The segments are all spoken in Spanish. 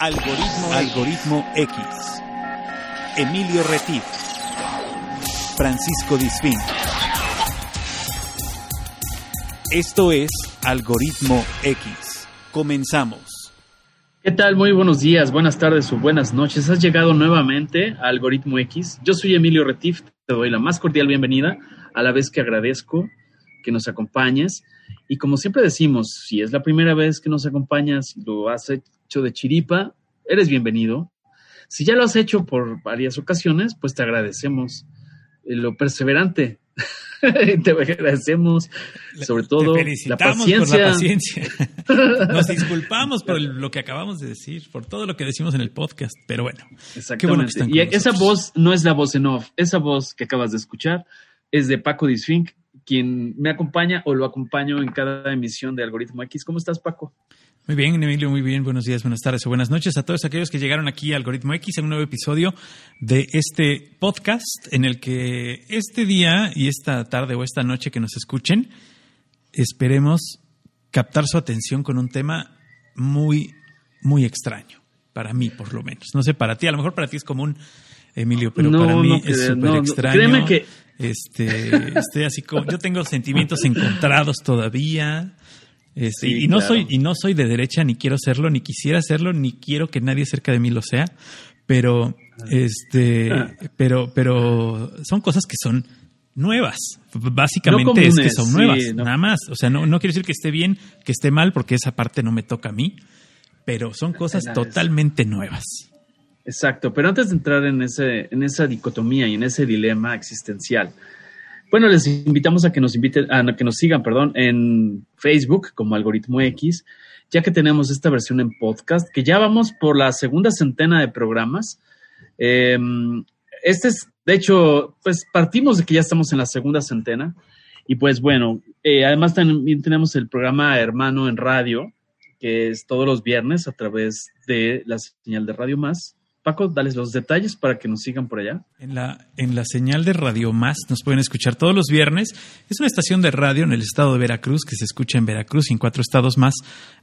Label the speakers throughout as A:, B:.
A: Algoritmo, Algoritmo X. Emilio Retif. Francisco Disfín. Esto es Algoritmo X. Comenzamos.
B: ¿Qué tal? Muy buenos días, buenas tardes o buenas noches. Has llegado nuevamente a Algoritmo X. Yo soy Emilio Retif, te doy la más cordial bienvenida, a la vez que agradezco que nos acompañes. Y como siempre decimos, si es la primera vez que nos acompañas y lo has hecho de chiripa, eres bienvenido. Si ya lo has hecho por varias ocasiones, pues te agradecemos lo perseverante. te agradecemos sobre todo
C: la paciencia. la paciencia. Nos disculpamos por lo que acabamos de decir, por todo lo que decimos en el podcast, pero bueno.
B: Exactamente. y esa voz no es la voz en off, esa voz que acabas de escuchar es de Paco Disfink, quien me acompaña o lo acompaño en cada emisión de Algoritmo X. ¿Cómo estás, Paco?
C: Muy bien, Emilio, muy bien. Buenos días, buenas tardes o buenas noches a todos aquellos que llegaron aquí a Algoritmo X en un nuevo episodio de este podcast en el que este día y esta tarde o esta noche que nos escuchen, esperemos captar su atención con un tema muy, muy extraño. Para mí, por lo menos. No sé, para ti, a lo mejor para ti es común, Emilio, pero para mí es súper extraño. Créeme que este, estoy así como, yo tengo sentimientos encontrados todavía. Este, y no soy y no soy de derecha ni quiero serlo ni quisiera serlo ni quiero que nadie cerca de mí lo sea pero este ah. pero pero son cosas que son nuevas. Básicamente es que son nuevas nada más. O sea no no quiero decir que esté bien que esté mal porque esa parte no me toca a mí pero son cosas totalmente nuevas.
B: Exacto pero antes de entrar en ese en esa dicotomía y en ese dilema existencial bueno, les invitamos a que nos inviten, a que nos sigan, perdón, en Facebook como Algoritmo X, ya que tenemos esta versión en podcast, que ya vamos por la segunda centena de programas. Em, este es, de hecho, pues partimos de que ya estamos en la segunda centena. Y pues bueno, eh, además también tenemos el programa Hermano en Radio, que es todos los viernes a través de la señal de Radio Más. Paco, dales los detalles para que nos sigan por allá.
C: En la, en la señal de Radio Más nos pueden escuchar todos los viernes. Es una estación de radio en el estado de Veracruz que se escucha en Veracruz y en cuatro estados más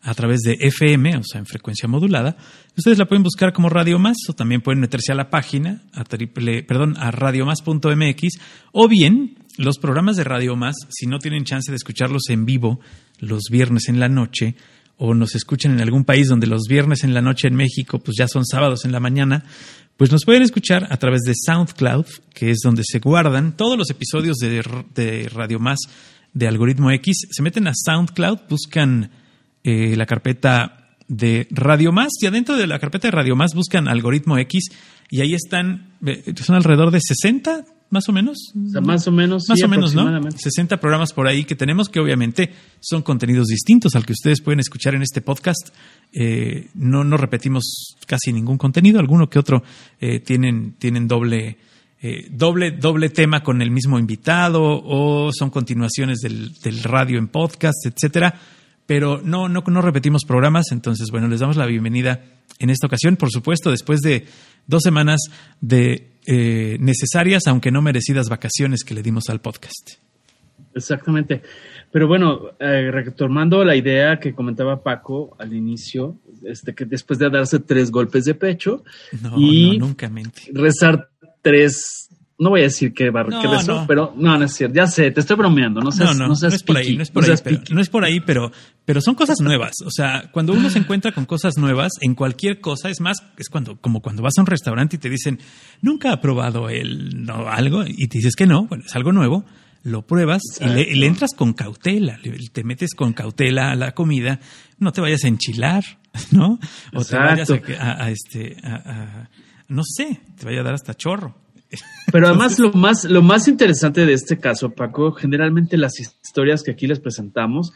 C: a través de FM, o sea, en frecuencia modulada. Ustedes la pueden buscar como Radio Más o también pueden meterse a la página, a triple, perdón, a radiomás.mx o bien los programas de Radio Más, si no tienen chance de escucharlos en vivo los viernes en la noche, o nos escuchen en algún país donde los viernes en la noche en México pues ya son sábados en la mañana, pues nos pueden escuchar a través de SoundCloud, que es donde se guardan todos los episodios de, Radio Más de Algoritmo X. Se meten a SoundCloud, buscan eh, la carpeta de Radio Más y adentro de la carpeta de Radio Más buscan Algoritmo X y ahí están, eh, son alrededor de 60, más o menos.
B: más o menos.
C: Más o menos, ¿no? 60 programas por ahí que tenemos que obviamente son contenidos distintos al que ustedes pueden escuchar en este podcast. Eh, no, no repetimos casi ningún contenido, alguno que otro eh, tienen, tienen doble, eh, doble, doble tema con el mismo invitado o son continuaciones del, del radio en podcast, etcétera. Pero no, no, no repetimos programas, entonces bueno, les damos la bienvenida en esta ocasión, por supuesto, después de dos semanas de eh, necesarias, aunque no merecidas vacaciones que le dimos al podcast.
B: Exactamente. Pero bueno, eh, retomando la idea que comentaba Paco al inicio, este, que después de darse tres golpes de pecho y
C: nunca
B: rezar tres no voy a decir que, bar, no, pero no, no es cierto. Ya sé, te estoy bromeando. No, seas, no, no, no,
C: es por ahí, no es por ahí, pero, no es por ahí, pero, pero son cosas nuevas. O sea, cuando uno se encuentra con cosas nuevas en cualquier cosa, es más, es cuando, como cuando vas a un restaurante y te dicen, nunca ha probado el, no, algo, y te dices que no, bueno, es algo nuevo, lo pruebas y le, entras con cautela, te metes con cautela a la comida, no te vayas a enchilar, ¿no? O te vayas a, este, a, no sé, te vaya a dar hasta chorro.
B: Pero además lo más, lo más interesante de este caso, Paco, generalmente las historias que aquí les presentamos,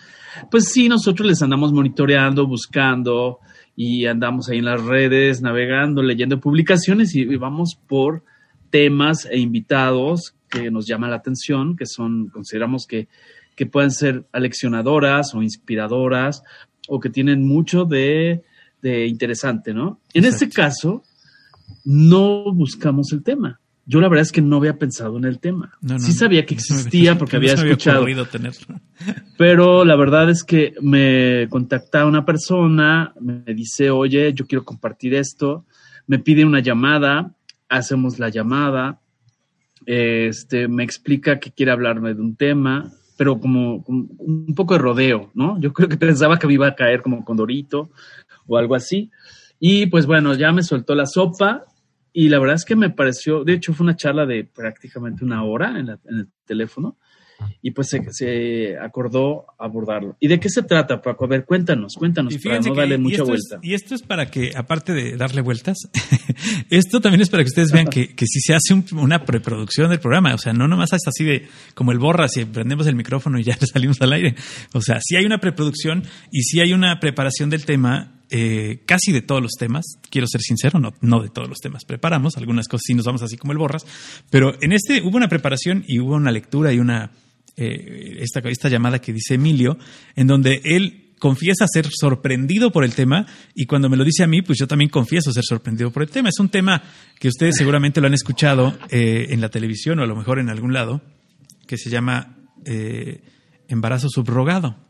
B: pues sí, nosotros les andamos monitoreando, buscando y andamos ahí en las redes, navegando, leyendo publicaciones y, vamos por temas e invitados que nos llaman la atención, que son, consideramos que, que pueden ser aleccionadoras o inspiradoras o que tienen mucho de, de interesante, ¿no? En este caso, no buscamos el tema yo la verdad es que no había pensado en el tema.
C: No, no,
B: sí sabía que existía porque había escuchado.
C: ocurrido tenerlo.
B: Pero la verdad es que me contacta una persona, me dice, oye, yo quiero compartir esto, me pide una llamada, hacemos la llamada, este, me explica que quiere hablarme de un tema, pero como, como un poco de rodeo, ¿no? Yo creo que pensaba que me iba a caer como condorito o algo así. Y pues bueno, ya me soltó la sopa y la verdad es que me pareció, de hecho fue una charla de prácticamente una hora en, la- en el teléfono y pues se, se acordó abordarlo. ¿Y de qué se trata, Paco? A ver, cuéntanos, cuéntanos,
C: Y
B: para no
C: que-
B: darle
C: y
B: mucha
C: es-
B: vuelta.
C: y esto es para que, aparte de darle vueltas, esto también es para que ustedes vean que, que si se hace un- una preproducción del programa, o sea, no nomás es así de como el borra, si prendemos el micrófono y ya salimos al aire. O sea, sí hay una preproducción y sí hay una preparación del tema, eh, casi de todos los temas, quiero ser sincero, no, no de todos los temas preparamos, algunas cosas sí nos vamos así como el borras, pero en este hubo una preparación y hubo una lectura y una eh, esta, esta llamada que dice Emilio, en donde él confiesa ser sorprendido por el tema y cuando me lo dice a mí, pues yo también confieso ser sorprendido por el tema. Es un tema que ustedes seguramente lo han escuchado eh, en la televisión o a lo mejor en algún lado, que se llama embarazo subrogado.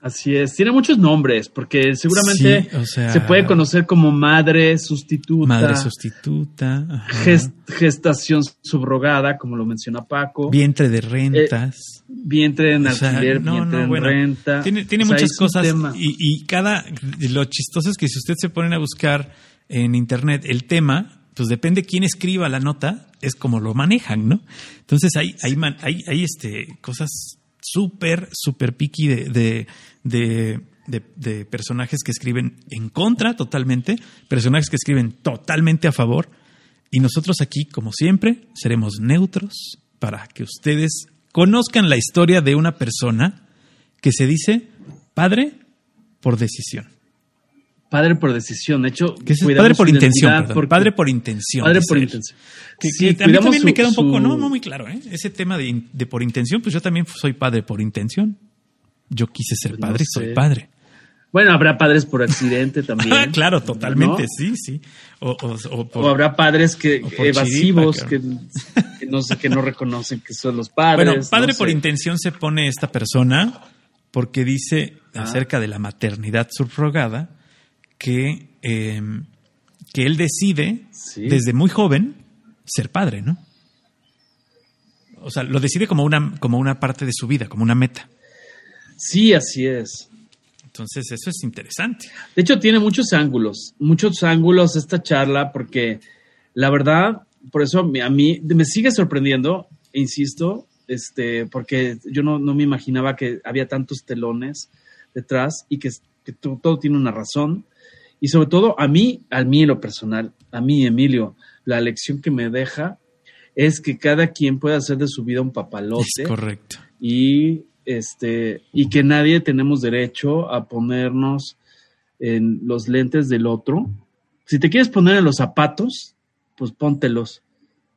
B: Así es, tiene muchos nombres, porque seguramente
C: Sí, o sea-
B: se puede conocer como madre sustituta,
C: Madre sustituta, ajá,
B: gestación subrogada, como lo menciona Paco,
C: vientre de rentas.
B: vientre en
C: O sea,
B: alquiler,
C: no,
B: vientre
C: no,
B: en
C: bueno,
B: renta.
C: Tiene, tiene
B: O sea,
C: muchas cosas y, y cada lo chistoso es que si usted se ponen a buscar en internet el tema, pues depende quién escriba la nota, es como lo manejan, ¿no? Entonces hay, hay, hay, hay este, cosas súper, súper de, de, de- de personajes que escriben en contra totalmente, personajes que escriben totalmente a favor, y nosotros aquí, como siempre, seremos neutros para que ustedes conozcan la historia de una persona que se dice padre por decisión.
B: Padre por decisión, de hecho,
C: Que es padre por intención,
B: porque-
C: padre por intención.
B: Padre por
C: él.
B: intención.
C: Que,
B: Sí,
C: que a mí también me queda un poco,
B: su-
C: no, no muy claro, ¿eh? Ese tema de, de por intención, pues yo también soy padre por intención. Yo quise ser
B: Pues no
C: padre y soy
B: sé.
C: padre.
B: Bueno, habrá padres por accidente también.
C: Ah, claro, totalmente,
B: ¿no?
C: sí, sí. O, o- o por-
B: O habrá padres que evasivos que, que no sé, que no reconocen que son los padres.
C: Bueno, padre
B: no
C: por
B: sé.
C: intención se pone esta persona porque dice
B: Ah.
C: acerca de la maternidad subrogada que, eh, que él decide
B: Sí.
C: desde muy joven ser padre, ¿no? O sea, lo decide como una, como una parte de su vida, como una meta.
B: Sí, así es.
C: Entonces, eso es interesante.
B: De hecho, tiene muchos ángulos, muchos ángulos esta charla, porque la verdad, por eso a mí, me sigue sorprendiendo, insisto, este, porque yo no, no me imaginaba que había tantos telones detrás y que, que to- todo tiene una razón. Y sobre todo, a mí, a mí en lo personal, a mí, Emilio, la lección que me deja es que cada quien puede hacer de su vida un papalote
C: Es correcto.
B: y este y que nadie tenemos derecho a ponernos en los lentes del otro. Si te quieres poner en los zapatos, pues póntelos,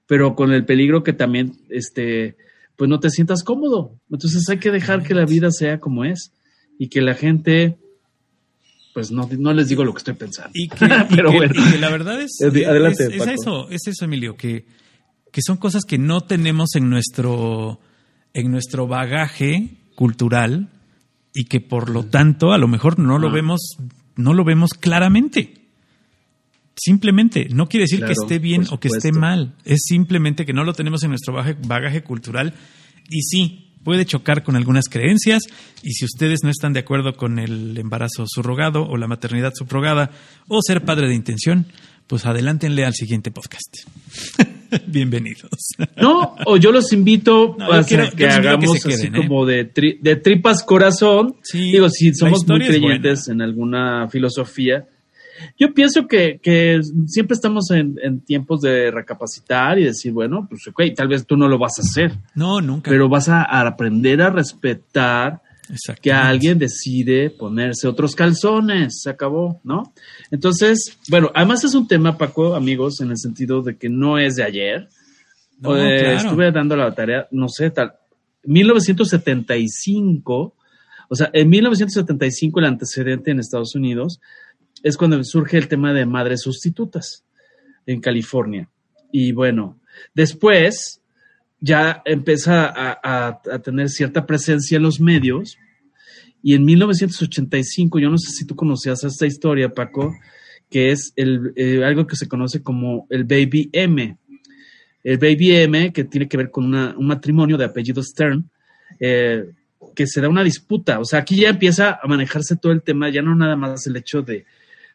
B: pero con el peligro que también este pues no te sientas cómodo. Entonces hay que dejar que la vida sea como es y que la gente pues no, no les digo lo que estoy pensando.
C: Y que, y
B: Pero
C: que-
B: bueno.
C: y que la verdad es,
B: adelante,
C: es, eso, es eso, Emilio, que, que son cosas que no tenemos en nuestro, en nuestro bagaje cultural y que por lo tanto a lo mejor no lo
B: Ah.
C: vemos, no lo vemos claramente. Simplemente, no quiere decir que esté bien o que esté mal. Es simplemente que no lo tenemos en nuestro bagaje, bagaje cultural. Y sí, puede chocar con algunas creencias. Y si ustedes no están de acuerdo con el embarazo subrogado o la maternidad subrogada o ser padre de intención, pues adelántenle al siguiente podcast. Bienvenidos.
B: No, o yo los invito
C: No, yo
B: a
C: quiero-
B: hacer
C: yo
B: que hagamos así
C: ¿eh?
B: como de, tri- de tripas corazón.
C: Sí,
B: Digo, si somos muy creyentes en alguna filosofía. Yo pienso que, que siempre estamos en, en tiempos de recapacitar y decir, bueno, pues ok, tal vez tú no lo vas a hacer,
C: No, nunca.
B: pero vas a, aprender a respetar que alguien decide ponerse otros calzones, se acabó, ¿no? Entonces, bueno, además es un tema, Paco, amigos, en el sentido de que no es de ayer.
C: No,
B: Eh,
C: claro.
B: Estuve dando la tarea, no sé, tal, 1975, o sea, en 1975 el antecedente en Estados Unidos es cuando surge el tema de madres sustitutas en California. Y bueno, Después ya empieza a, tener cierta presencia en los medios y en 1985, yo no sé si tú conocías esta historia, Paco, que es el, eh, algo que se conoce como el Baby M. El Baby M, que tiene que ver con un matrimonio de apellido Stern, eh, que se da una disputa. O sea, aquí ya empieza a manejarse todo el tema, ya no nada más el hecho de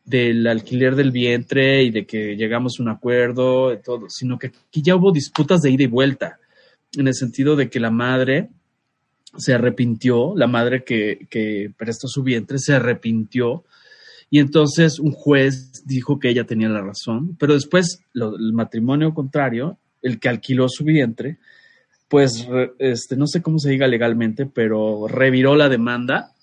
B: del alquiler del vientre y de que llegamos a un acuerdo, todo, sino que aquí ya hubo disputas de ida y vuelta, en el sentido de que la madre se arrepintió, la madre que, que prestó su vientre se arrepintió y entonces un juez dijo que ella tenía la razón, pero después el matrimonio contrario, el que alquiló su vientre, pues este, no sé cómo se diga legalmente, pero reviró la demanda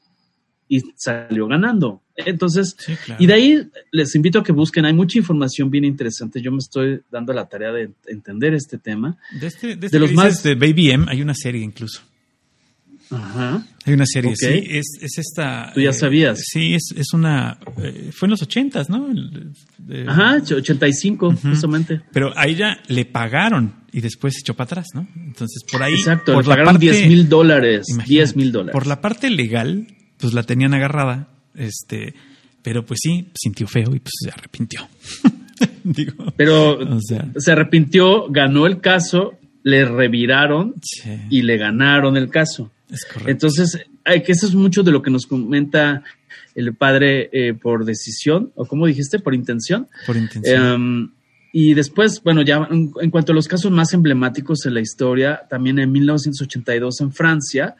B: y salió ganando. Entonces, y de ahí les invito a que busquen, hay mucha información bien interesante. Yo me estoy dando la tarea de entender este tema.
C: De, este, de, este los más de Baby M hay una serie incluso.
B: Ajá.
C: Hay una serie, sí, es, es, esta...
B: Tú ya
C: eh,
B: sabías.
C: Sí, es, es una... Eh, fue en los ochentas, ¿no?
B: Ajá, 85, justamente.
C: Pero a ella le pagaron y después se echó para atrás, ¿no? Entonces, por ahí...
B: Exacto, por le pagaron 10 mil dólares. 10 mil dólares.
C: Por la parte legal, pues la tenían agarrada, este... Pero pues sí, sintió feo y pues se arrepintió.
B: Digo, pero se arrepintió, ganó el caso, le reviraron y le ganaron el caso. Entonces, que eso es mucho de lo que nos comenta el padre eh, por decisión, o como dijiste, por intención.
C: Por intención.
B: Em, y después, bueno, ya en, cuanto a los casos más emblemáticos en la historia, también en 1982 en Francia,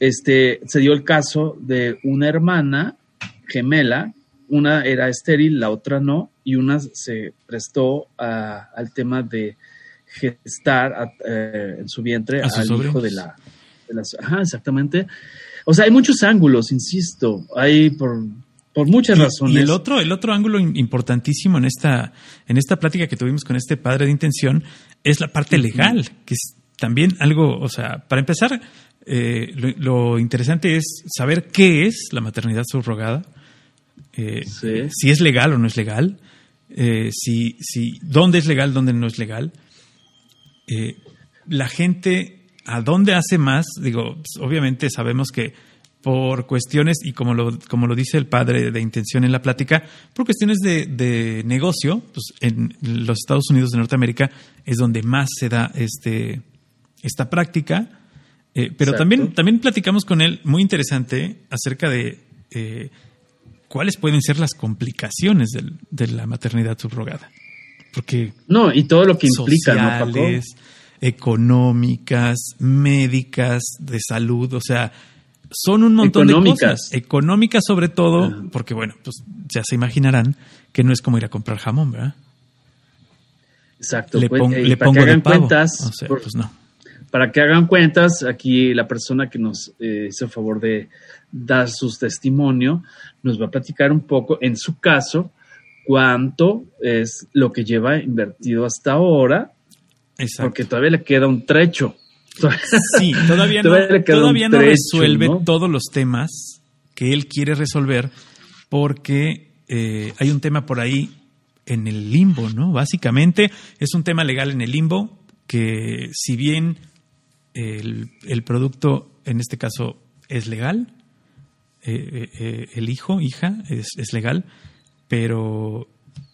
B: este, se dio el caso de una hermana gemela, una era estéril, la otra no, y una se prestó al tema de gestar eh, en su vientre al hijo de la, ajá, exactamente. O sea, hay muchos ángulos, insisto, hay por, por muchas razones.
C: Y el otro, el otro ángulo importantísimo en esta, en esta plática que tuvimos con este padre de intención es la parte legal, que es también algo, o sea, para empezar, eh, lo, interesante es saber qué es la maternidad subrogada, eh, si es legal o no es legal, eh, si, si, dónde es legal, dónde no es legal. la gente ¿A dónde hace más? Digo, pues, obviamente sabemos que por cuestiones, y como lo, como lo dice el padre de intención en la plática, por cuestiones de, negocio, pues en los Estados Unidos de Norteamérica es donde más se da este, esta práctica. Eh, pero también, también platicamos con él, muy interesante, acerca de eh, cuáles pueden ser las complicaciones de la maternidad subrogada. Porque.
B: No, y todo lo que implica, ¿no, Paco?
C: económicas, médicas, de salud, o sea, son un montón de cosas. Económicas sobre todo, porque bueno, pues ya se imaginarán que no es como ir a comprar jamón, ¿verdad?
B: Exacto.
C: Le,
B: pues,
C: eh, pongo que hagan cuentas, pues no.
B: Para que hagan cuentas, aquí la persona que nos eh, hizo el favor de dar su testimonio nos va a platicar un poco, en su caso, cuánto es lo que lleva invertido hasta ahora porque todavía le queda un trecho.
C: Sí, todavía no, todavía no resuelve todos los temas que él quiere resolver porque eh, hay un tema por ahí en el limbo, ¿no? Básicamente es un tema legal en el limbo que si bien el, producto en este caso es legal, eh, eh, el hijo, hija, es, es, legal, pero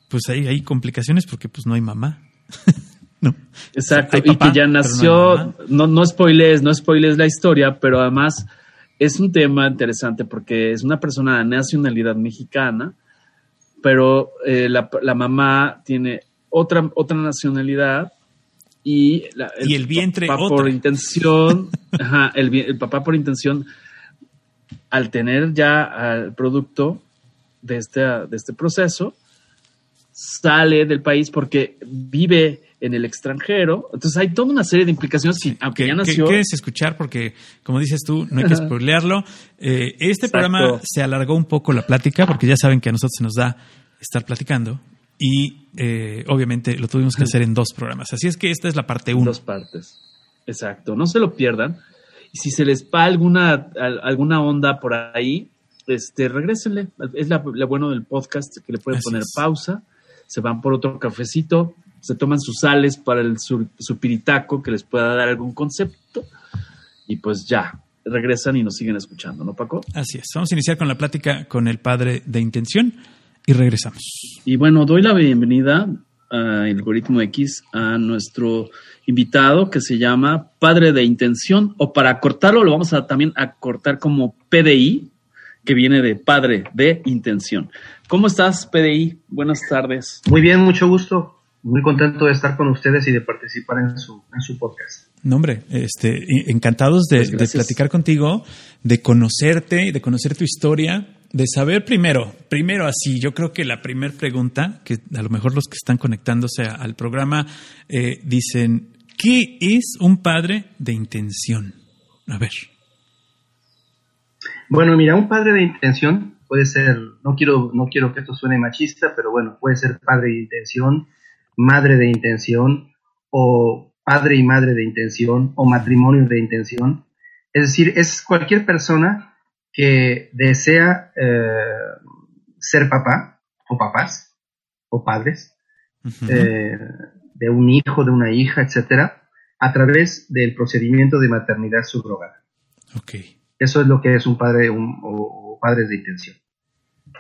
C: pues hay, hay complicaciones porque pues no hay mamá.
B: Exacto, y que ya nació, no, no, spoilees, no spoilees la historia, pero además es un tema interesante porque es una persona de nacionalidad mexicana, pero eh, la, mamá tiene otra, otra nacionalidad y,
C: el, vientre
B: papá por intención, el, el papá por intención, al tener ya el producto de este, de este proceso, sale del país porque vive en el extranjero. Entonces hay toda una serie de implicaciones aunque ya nació.
C: quieres escuchar porque, como dices tú, no hay que spoilearlo. Eh, este programa se alargó un poco la plática porque ya saben que a nosotros se nos da estar platicando y eh, obviamente lo tuvimos que hacer en dos programas. Así es que esta es la parte uno.
B: Dos partes. Exacto. No se lo pierdan. Y si se les va alguna, alguna onda por ahí, este, regrésenle. Es lo bueno del podcast que le pueden poner pausa, se van por otro cafecito, se toman sus sales para el su, su piritaco que les pueda dar algún concepto y pues ya, regresan y nos siguen escuchando, ¿no, Paco?
C: Así es. Vamos a iniciar con la plática con el padre de intención y regresamos.
B: Y bueno, doy la bienvenida a Algoritmo X a nuestro invitado que se llama Padre de Intención, o para cortarlo lo vamos a también a cortar como PDI, que viene de Padre de Intención. ¿Cómo estás, PDI? Buenas tardes.
D: Muy bien, mucho gusto. Muy contento de estar con ustedes y de participar en su, en su podcast.
C: No, hombre, este, encantados de,
B: Pues
C: de platicar contigo, de conocerte, de conocer tu historia, de saber primero, primero así, yo creo que la primera pregunta, que a lo mejor los que están conectándose al programa eh, dicen, ¿qué es un padre de intención? A ver.
D: Bueno, mira, un padre de intención puede ser, no quiero, no quiero que esto suene machista, pero bueno, puede ser padre de intención, madre de intención, o padre y madre de intención, o matrimonio de intención. Es decir, es cualquier persona que desea eh, ser papá, o papás, o padres, eh, de un hijo, de una hija, etcétera, a través del procedimiento de maternidad subrogada.
C: Ok,
D: Eso es lo que es un padre un- o, o padres de intención.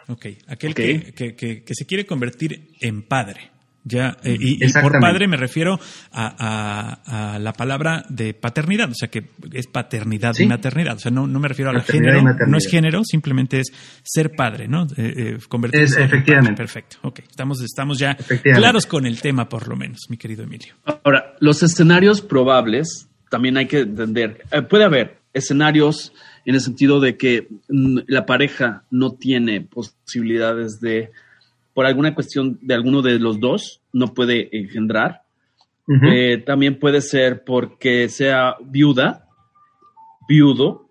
C: ok. Aquel que- que- que se quiere convertir en padre. Ya, eh, y, y por padre me refiero a, a- a la palabra de paternidad, o sea que es paternidad y maternidad, o sea no, no me refiero a la género,
D: maternidad.
C: no es género, simplemente es ser padre, ¿no? Eh, eh, convertirse
D: Es-
C: en
D: efectivamente.
C: padre. Perfecto, ok, estamos, estamos ya claros con el tema por lo menos, mi querido Emilio.
B: Ahora, los escenarios probables también hay que entender. Eh, puede haber escenarios en el sentido de que mm, la pareja no tiene posibilidades de, por alguna cuestión de alguno de los dos, no puede engendrar. Eh, también puede ser porque sea viuda, viudo,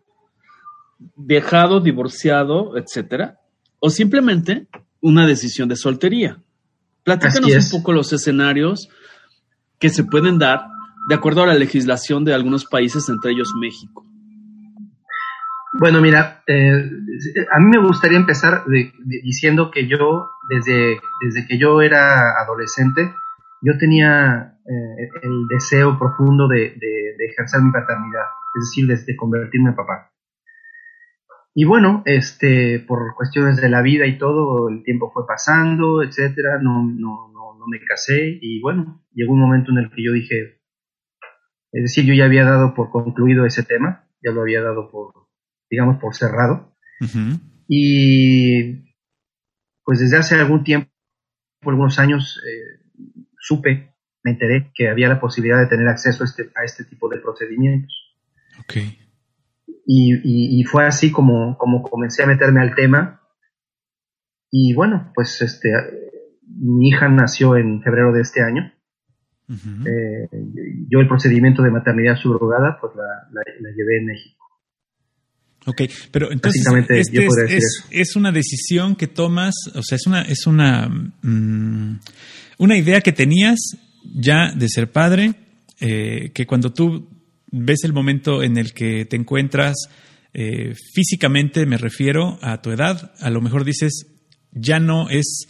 B: dejado, divorciado, etcétera, o simplemente una decisión de soltería. Platícanos un poco los escenarios que se pueden dar de acuerdo a la legislación de algunos países, entre ellos México.
D: Bueno, mira, eh, a mí me gustaría empezar de- diciendo que yo, desde, desde que yo era adolescente, yo tenía eh, el deseo profundo de, ejercer mi paternidad, es decir, de, de convertirme en papá. Y bueno, este, por cuestiones de la vida y todo, el tiempo fue pasando, etcétera, no, no, no, no me casé y bueno, llegó un momento en el que yo dije, es decir, yo ya había dado por concluido ese tema, ya lo había dado por, digamos, por cerrado. Y pues desde hace algún tiempo, por algunos años, eh, supe, me enteré que había la posibilidad de tener acceso a este, a este tipo de procedimientos. Y, y- y fue así como, como comencé a meterme al tema. Y bueno, pues este, mi hija nació en febrero de este año. Eh, yo el procedimiento de maternidad subrogada, pues la, la- la llevé en México.
C: Ok, pero entonces este
D: yo
C: es,
D: podría decir
C: es- es una decisión que tomas, o sea, es una, es una, mm, una idea que tenías ya de ser padre, eh, que cuando tú ves el momento en el que te encuentras eh, físicamente, me refiero a tu edad, a lo mejor dices, ya no es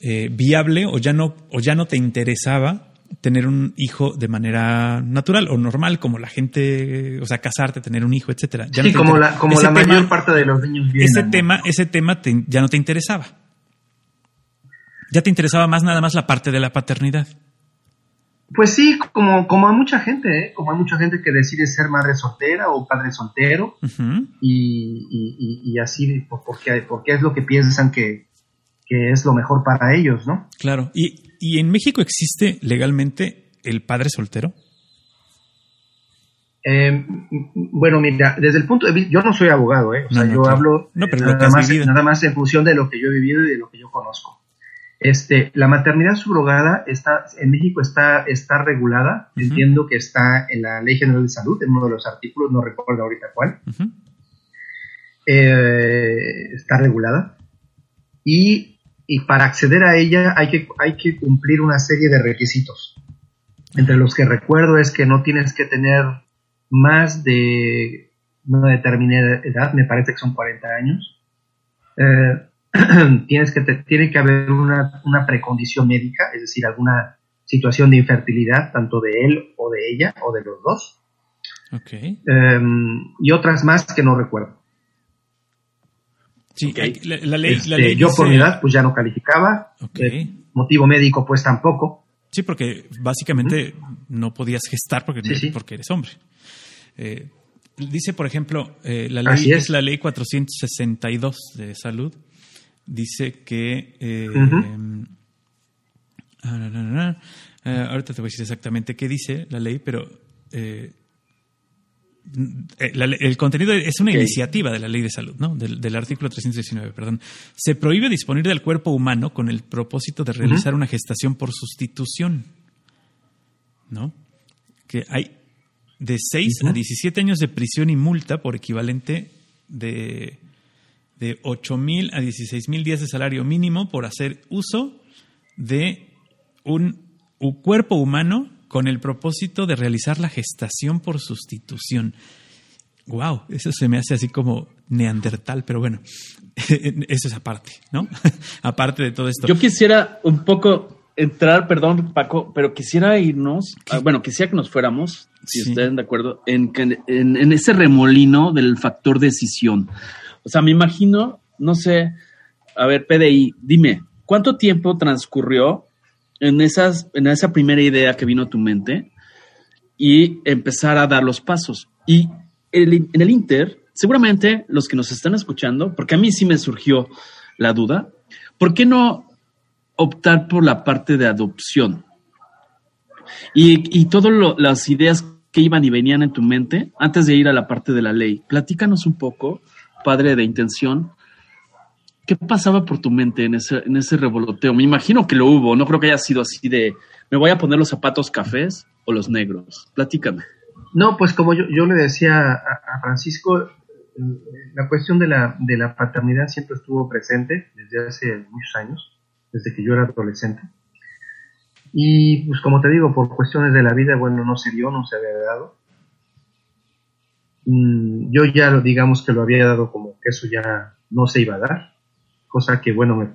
C: eh, viable o ya no, o ya no te interesaba tener un hijo de manera natural o normal, como la gente, o sea, casarte, tener un hijo, etcétera. Ya
D: sí, como la, como
C: ese
D: la
C: tema-
D: mayor parte de los niños vienen.
C: ese
D: ¿no?
C: tema, ese tema te- ya no te interesaba. Ya te interesaba más nada más la parte de la paternidad.
D: Pues sí, como, como a mucha gente, ¿eh? como hay mucha gente que decide ser madre soltera o padre soltero y, y- y- y así, por- porque, porque es lo que piensan que, que es lo mejor para ellos, ¿no?
C: Claro. ¿Y, y en México existe legalmente el padre soltero?
D: Eh, bueno, mira, desde el punto de vista, yo no soy abogado, ¿eh? o
C: No,
D: sea,
C: no,
D: yo
C: claro.
D: hablo
C: No, pero
D: nada, más, nada más en función de lo que yo he vivido y de lo que yo conozco. Este, la maternidad subrogada está, en México está, está regulada,
C: Ujú.
D: entiendo que está en la Ley General de Salud, en uno de los artículos, no recuerdo ahorita cuál,
C: Ujú.
D: eh, está regulada y, y para acceder a ella hay que, hay que cumplir una serie de requisitos. Entre los que recuerdo es que no tienes que tener más de una determinada edad, me parece que son 40 años. Eh, tienes que te- tiene que haber una, una precondición médica, es decir, alguna situación de infertilidad, tanto de él o de ella o de los dos. Em, y otras más que no recuerdo.
C: Sí,
B: Ok.
C: hay- la, la ley, la
D: Este,
C: ley
D: yo por mi edad pues ya no calificaba.
C: Ok.
D: Eh, motivo médico pues tampoco.
C: Sí, porque básicamente no podías gestar porque,
D: Sí, sí.
C: porque eres hombre. Eh, dice, por ejemplo, eh, la ley es.
D: es.
C: la ley 462 de salud. Dice que eh, ah, eh, ahorita te voy a decir exactamente qué dice la ley, pero eh, el contenido es una iniciativa de la ley de salud, ¿no? Del, del artículo 319, perdón. Se prohíbe disponer del cuerpo humano con el propósito de realizar una gestación por sustitución, ¿no? Que hay de 6 a
D: Ujú.
C: 17 años de prisión y multa por equivalente de, de 8 mil a 16 mil días de salario mínimo por hacer uso de un, un cuerpo humano con el propósito de realizar la gestación por sustitución. Wow, eso se me hace así como neandertal, pero bueno, eso es aparte, ¿no? aparte de todo esto.
B: Yo quisiera un poco entrar, perdón, Paco, pero quisiera irnos, ah, bueno, quisiera que nos fuéramos, si
C: Sí.
B: estén de acuerdo, en, que- en, en ese remolino del factor decisión. O sea, me imagino, no sé, a ver, PDI, dime, ¿cuánto tiempo transcurrió en, esas, en esa primera idea que vino a tu mente y empezar a dar los pasos? Y en el Inter, seguramente los que nos están escuchando, porque a mí sí me surgió la duda, ¿por qué no optar por la parte de adopción? Y, y todas las ideas que iban y venían en tu mente antes de ir a la parte de la ley. Platícanos un poco, padre de intención, ¿qué pasaba por tu mente en ese, en ese revoloteo? Me imagino que lo hubo, no creo que haya sido así de, me voy a poner los zapatos cafés o los negros. Platícame.
D: No, pues como yo, yo le decía a, Francisco, la cuestión de la, de la paternidad siempre estuvo presente desde hace muchos años, desde que yo era adolescente. Y pues como te digo, por cuestiones de la vida, bueno, no se dio, no se había dado. Mm, Yo ya digamos que lo había dado como que eso ya no se iba a dar, cosa que bueno, me,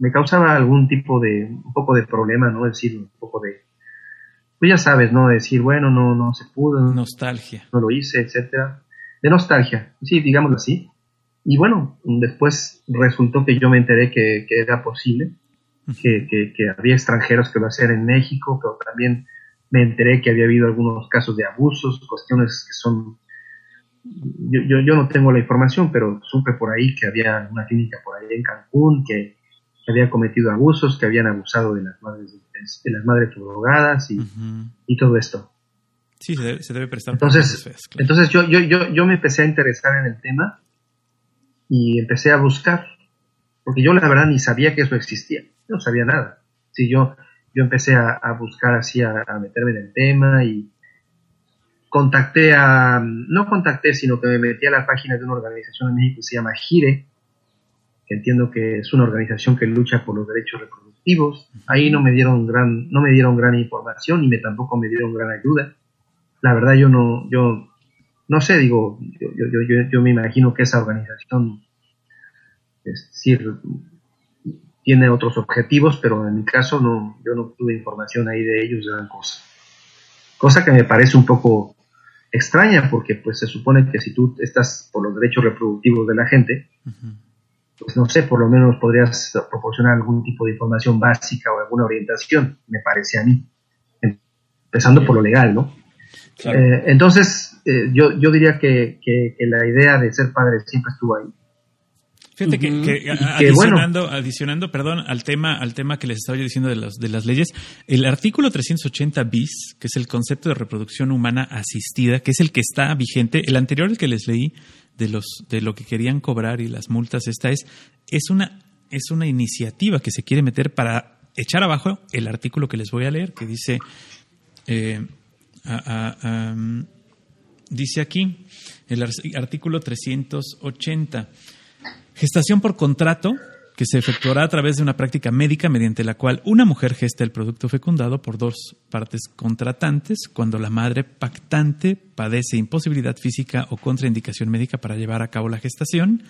D: me causaba algún tipo de, un poco de problema, ¿no? Es decir, un poco de, pues ya sabes, ¿no? Decir, bueno, no, no se pudo, no,
C: Nostalgia.
D: no lo hice, etcétera. De nostalgia, sí, digámoslo así. Y bueno, después resultó que yo me enteré que, que era posible, que, que- que había extranjeros que lo hacían en México, pero también me enteré que había habido algunos casos de abusos, cuestiones que son... Yo, yo, yo no tengo la información, pero supe por ahí que había una clínica por ahí en Cancún que había cometido abusos, que habían abusado de las madres, de las madres subrogadas y, y todo esto.
C: Sí, se debe, se debe prestar
D: Entonces,
C: claro.
D: entonces yo, yo, yo, yo me empecé a interesar en el tema y empecé a buscar, porque yo la verdad ni sabía que eso existía, no sabía nada. Sí, yo, yo empecé a, a buscar así, a, a meterme en el tema y contacté a, no contacté, sino que me metí a la página de una organización en México que se llama GIRE, que entiendo que es una organización que lucha por los derechos reproductivos. Ahí no me dieron gran, no me dieron gran información y me tampoco me dieron gran ayuda. La verdad yo no, yo no sé, digo, yo, yo, yo, yo- me imagino que esa organización, es decir, tiene otros objetivos, pero en mi caso no, yo no tuve información ahí de ellos gran cosa. Cosa que me parece un poco extraña, porque pues se supone que si tú estás por los derechos reproductivos de la gente, pues no sé, por lo menos podrías proporcionar algún tipo de información básica o alguna orientación, me parece a mí, empezando por lo legal, ¿no?
B: Claro.
D: Eh, entonces, eh, yo, yo diría que, que- que la idea de ser padre siempre estuvo ahí.
C: Fíjate que,
D: bueno.
C: adicionando, adicionando, perdón, al tema, al tema que les estaba yo diciendo de, los, de las leyes, el artículo 380 bis, que es el concepto de reproducción humana asistida, que es el que está vigente, el anterior, el que les leí de los, de lo que querían cobrar y las multas, esta es, es una, es una iniciativa que se quiere meter para echar abajo el artículo que les voy a leer, que dice, eh, a- a- am, dice aquí, el ar- artículo 380. Gestación por contrato, que se efectuará a través de una práctica médica mediante la cual una mujer gesta el producto fecundado por dos partes contratantes cuando la madre pactante padece imposibilidad física o contraindicación médica para llevar a cabo la gestación.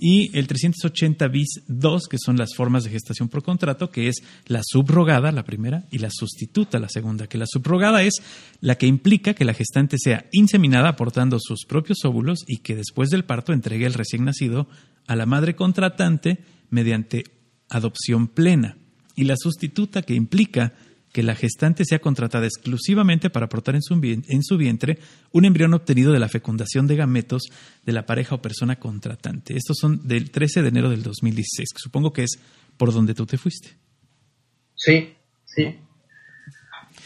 C: y el 380 bis 2, que son las formas de gestación por contrato, que es la subrogada, la primera, y la sustituta, la segunda, que la subrogada es la que implica que la gestante sea inseminada aportando sus propios óvulos y que después del parto entregue el recién nacido a la madre contratante mediante adopción plena, y la sustituta que implica que la gestante sea contratada exclusivamente para aportar en su, en su, vientre un embrión obtenido de la fecundación de gametos de la pareja o persona contratante. Estos son del 13 de enero del 2016, que supongo que es por donde tú te fuiste.
D: Sí, sí.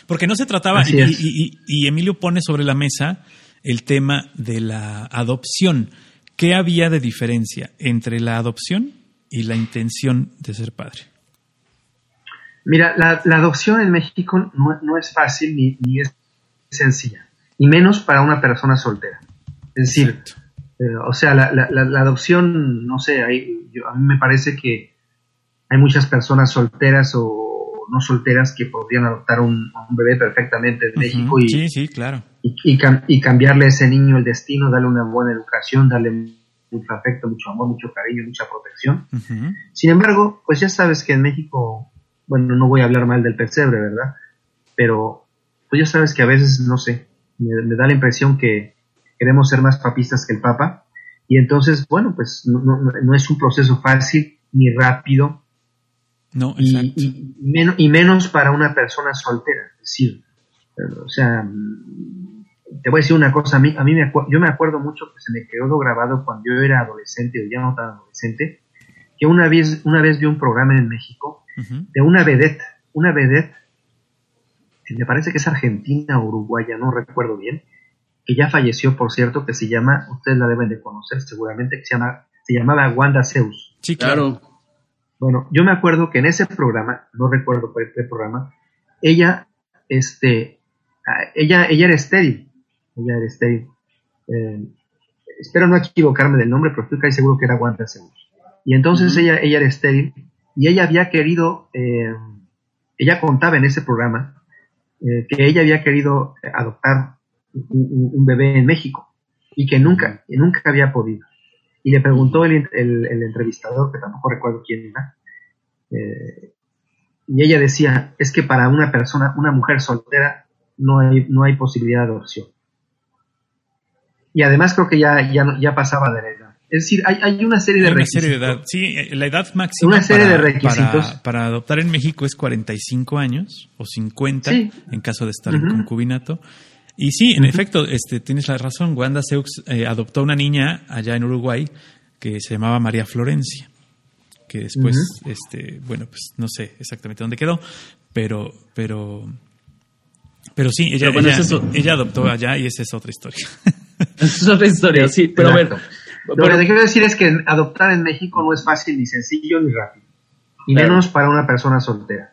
C: Porque no se trataba, y, y, Emilio pone sobre la mesa el tema de la adopción. ¿Qué había de diferencia entre la adopción y la intención de ser padre?
D: Mira, la, adopción en México no, es fácil ni, es sencilla, y menos para una persona soltera. Es decir, eh, o sea, la, adopción, no sé, hay, a mí me parece que hay muchas personas solteras o no solteras que podrían adoptar un, un bebé perfectamente en México y,
C: sí, sí, claro.
D: y, cambiarle a ese niño el destino, darle una buena educación, darle mucho afecto, mucho amor, mucho cariño, mucha protección. Sin embargo, pues ya sabes que en México bueno, no voy a hablar mal del pesebre, ¿verdad? Pero pues ya sabes que a veces, no sé, me, da la impresión que queremos ser más papistas que el Papa. Y entonces, bueno, pues no, es un proceso fácil ni rápido.
C: No,
D: exacto. Y, menos, y menos para una persona soltera. Es decir, o sea, te voy a decir una cosa, a mí, a mí me yo me acuerdo mucho que se me quedó grabado cuando yo era adolescente o ya no tan adolescente, que una vez, una vez vi un programa en México de una vedette, una vedette, me parece que es argentina o uruguaya, no recuerdo bien, que ya falleció, por cierto, que se llama, ustedes la deben de conocer seguramente, que se, llama, se llamaba Wanda Zeus.
B: Sí, claro.
D: Bueno, yo me acuerdo que en ese programa, no recuerdo cuál el programa, ella, este, ah, ella, ella era estéril, ella era estéril. Eh, espero no equivocarme del nombre, pero estoy casi seguro que era Wanda. Y entonces ella, ella era estéril y ella había querido, eh, ella contaba en ese programa eh, que ella había querido adoptar un, bebé en México y que nunca, nunca había podido. Y le preguntó el, entrevistador, que tampoco recuerdo quién era, eh, y ella decía, es que para una persona, una mujer soltera, no hay, no hay posibilidad de adopción. Y además creo que ya, ya, ya pasaba de la es decir, hay, una serie de requisitos.
C: sí, eh, la edad máxima
D: una serie para, de requisitos.
C: Para, adoptar en México es 45 años o 50 en caso de estar en concubinato. Y sí, en efecto, este, tienes la razón. Wanda Seux eh, adoptó una niña allá en Uruguay que se llamaba María Florencia, que después, este, bueno, pues no sé exactamente dónde quedó, pero, pero, pero sí, ella, ella, adoptó allá y esa es otra historia.
B: Esa es otra historia, sí, pero a ver
D: lo que te quiero decir es que adoptar en México no es fácil, ni sencillo, ni rápido. Y menos para una persona soltera.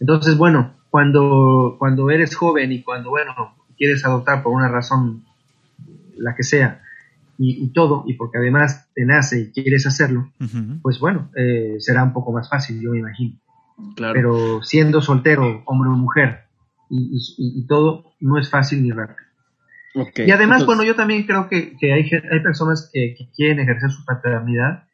D: Entonces, bueno, cuando, cuando eres joven y cuando, bueno, quieres adoptar por una razón, la que sea, y, todo, y porque además te nace y quieres hacerlo, pues bueno, eh, será un poco más fácil, yo me imagino. Pero siendo soltero, hombre o mujer, y, todo, no es fácil ni rápido y además, bueno, yo también creo que, hay, hay personas que, quieren ejercer su paternidad,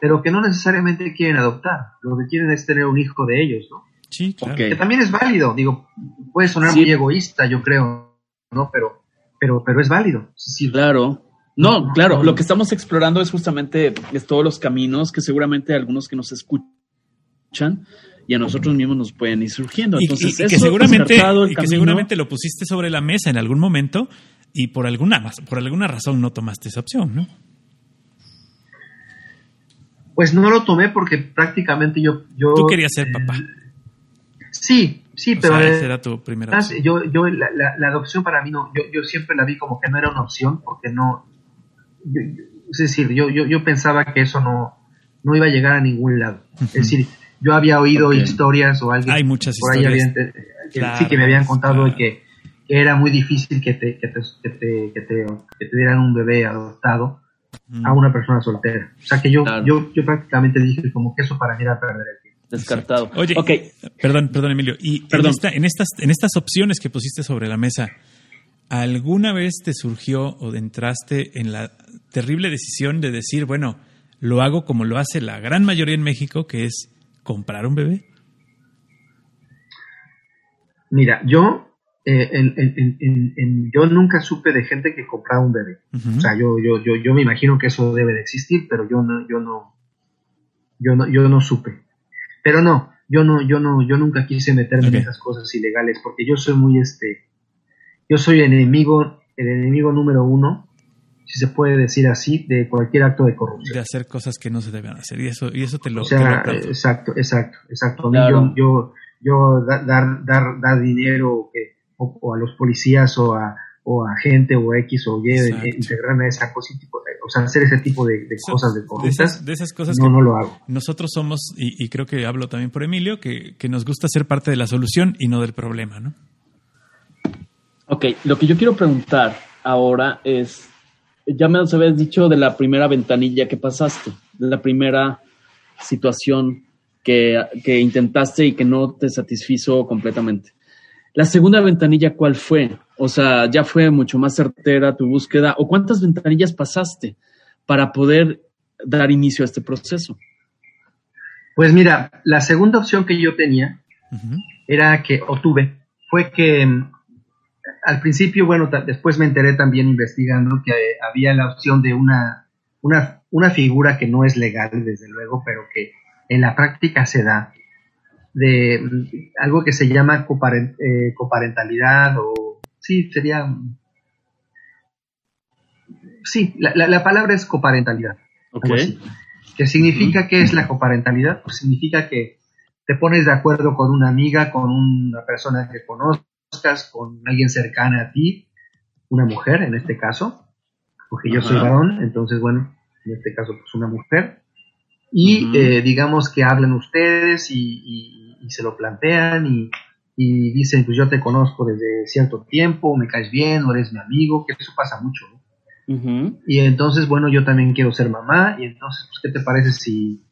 D: pero que no necesariamente quieren adoptar. Lo que quieren es tener un hijo de ellos, ¿no?
C: Sí, claro.
D: Que también es válido. Digo, puede sonar muy egoísta, yo creo, ¿no? Pero, pero, pero es válido.
B: Sí, claro. No, claro, lo que estamos explorando es justamente es todos los caminos que seguramente algunos que nos escuchan y a nosotros mismos nos pueden ir surgiendo. Entonces,
C: y, que seguramente, y que seguramente lo pusiste sobre la mesa en algún momento y por alguna, por alguna razón no tomaste esa opción, ¿no?
D: Pues no lo tomé porque prácticamente yo... yo
C: Tú querías ser papá.
D: Sí, sí, pero...
C: esa era tu primera opción.
D: Yo, yo la, la, adopción para mí no, yo, yo siempre la vi como que no era una opción porque no... es decir, yo, yo, yo pensaba que eso no, no iba a llegar a ningún lado. Es decir, yo había oído historias o alguien
C: Hay muchas por ahí
D: historias. que, sí que me habían contado que era muy difícil que te, que te, que te, que te, dieran un bebé adoptado a una persona soltera. O sea que yo, yo, yo prácticamente dije como que eso para mí era perder el tiempo.
B: Descartado.
C: Oye, okay. perdón, perdón, Emilio. Y En, en, estas, en estas opciones que pusiste sobre la mesa, ¿alguna vez te surgió o entraste en la terrible decisión de decir, bueno, lo hago como lo hace la gran mayoría en México, que es comprar un bebé?
D: Mira, yo eh, en, yo nunca supe de gente que compraba un bebé. O sea, yo, yo, yo, yo me imagino que eso debe de existir, pero yo no, yo no, yo no, yo no supe. Pero no, yo no, yo no, yo nunca quise meterme en esas cosas ilegales, porque yo soy muy este, yo soy enemigo, el enemigo número uno, si se puede decir así, de cualquier acto de corrupción.
C: De hacer cosas que no se deben hacer, y eso, y eso te lo.
D: O sea, exacto, exacto, exacto. Yo, yo, yo dar, dar, dar dinero que o, a los policías o a, o a gente o X o Y integrar a esa cosa, o sea, hacer ese tipo de, cosas de
C: corruptas. De esas, cosas
D: no, no lo hago.
C: Nosotros somos, y, creo que hablo también por Emilio, que, que, nos gusta ser parte de la solución y no del problema, ¿no?
B: Ok, lo que yo quiero preguntar ahora es, ya me habías dicho de la primera ventanilla que pasaste, de la primera situación que, que intentaste y que no te satisfizo completamente. La segunda ventanilla, ¿cuál fue? O sea, ¿ya fue mucho más certera tu búsqueda? ¿O cuántas ventanillas pasaste para poder dar inicio a este proceso?
D: Pues mira, la segunda opción que yo tenía era que, o tuve, fue que mm, al principio, bueno, después me enteré también investigando que había la opción de una, una, una figura que no es legal, desde luego, pero que en la práctica se da, de algo que se llama eh, coparentalidad o sí, sería... Sí, la, palabra es coparentalidad.
B: Okay.
D: ¿Qué significa que es la coparentalidad? Pues significa que te pones de acuerdo con una amiga, con una persona que conozcas, con alguien cercana a ti, una mujer en este caso, porque yo soy varón, entonces bueno, en este caso pues una mujer, y eh, digamos que hablan ustedes y y se lo plantean y, dicen, pues yo te conozco desde cierto tiempo, me caes bien, o eres mi amigo, que eso pasa mucho, Y entonces, bueno, yo también quiero ser mamá, y entonces, pues, ¿qué te parece si,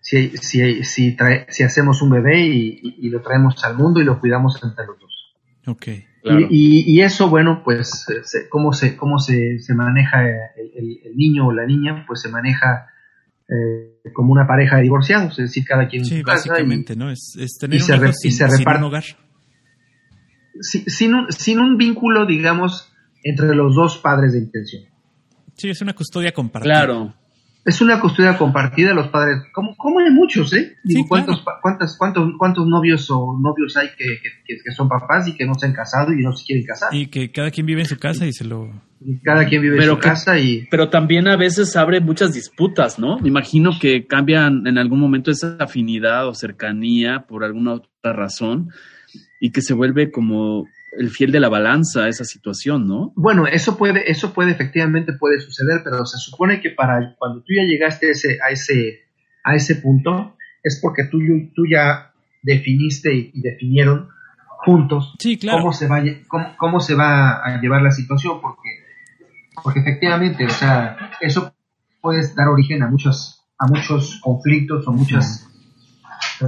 D: si, si, si, si hacemos un bebé y, lo traemos al mundo y lo cuidamos entre los dos?
C: Ok.
D: Y, eso, bueno, pues, cómo se, cómo se, se maneja el, el, niño o la niña, pues se maneja eh, como una pareja de divorciados, es decir, cada quien
C: en
D: su
C: casa. Básicamente, ¿no? Es, tener un sin, un hogar.
D: Sin, un, sin un vínculo, digamos, entre los dos padres de intención.
C: Sí, es una custodia compartida.
B: Claro
D: es una custodia compartida de los padres, como, como hay muchos, ¿eh? ¿cuántos, cuántos, cuántos novios o novios hay que, que, son papás y que no se han casado y no se quieren casar?
C: Y que cada quien vive en su casa y se lo...
D: cada quien vive en su casa y...
B: Pero también a veces abre muchas disputas, ¿no? Me imagino que cambian en algún momento esa afinidad o cercanía por alguna otra razón y que se vuelve como el fiel de la balanza a esa situación, ¿no?
D: Bueno, eso puede, eso puede efectivamente puede suceder, pero se supone que para cuando tú ya llegaste a ese, a ese, a ese punto, es porque tú, tú ya definiste y, definieron juntos cómo se va cómo, cómo, se va a llevar la situación, porque, porque efectivamente, o sea, eso puede dar origen a muchos, a muchos conflictos o muchas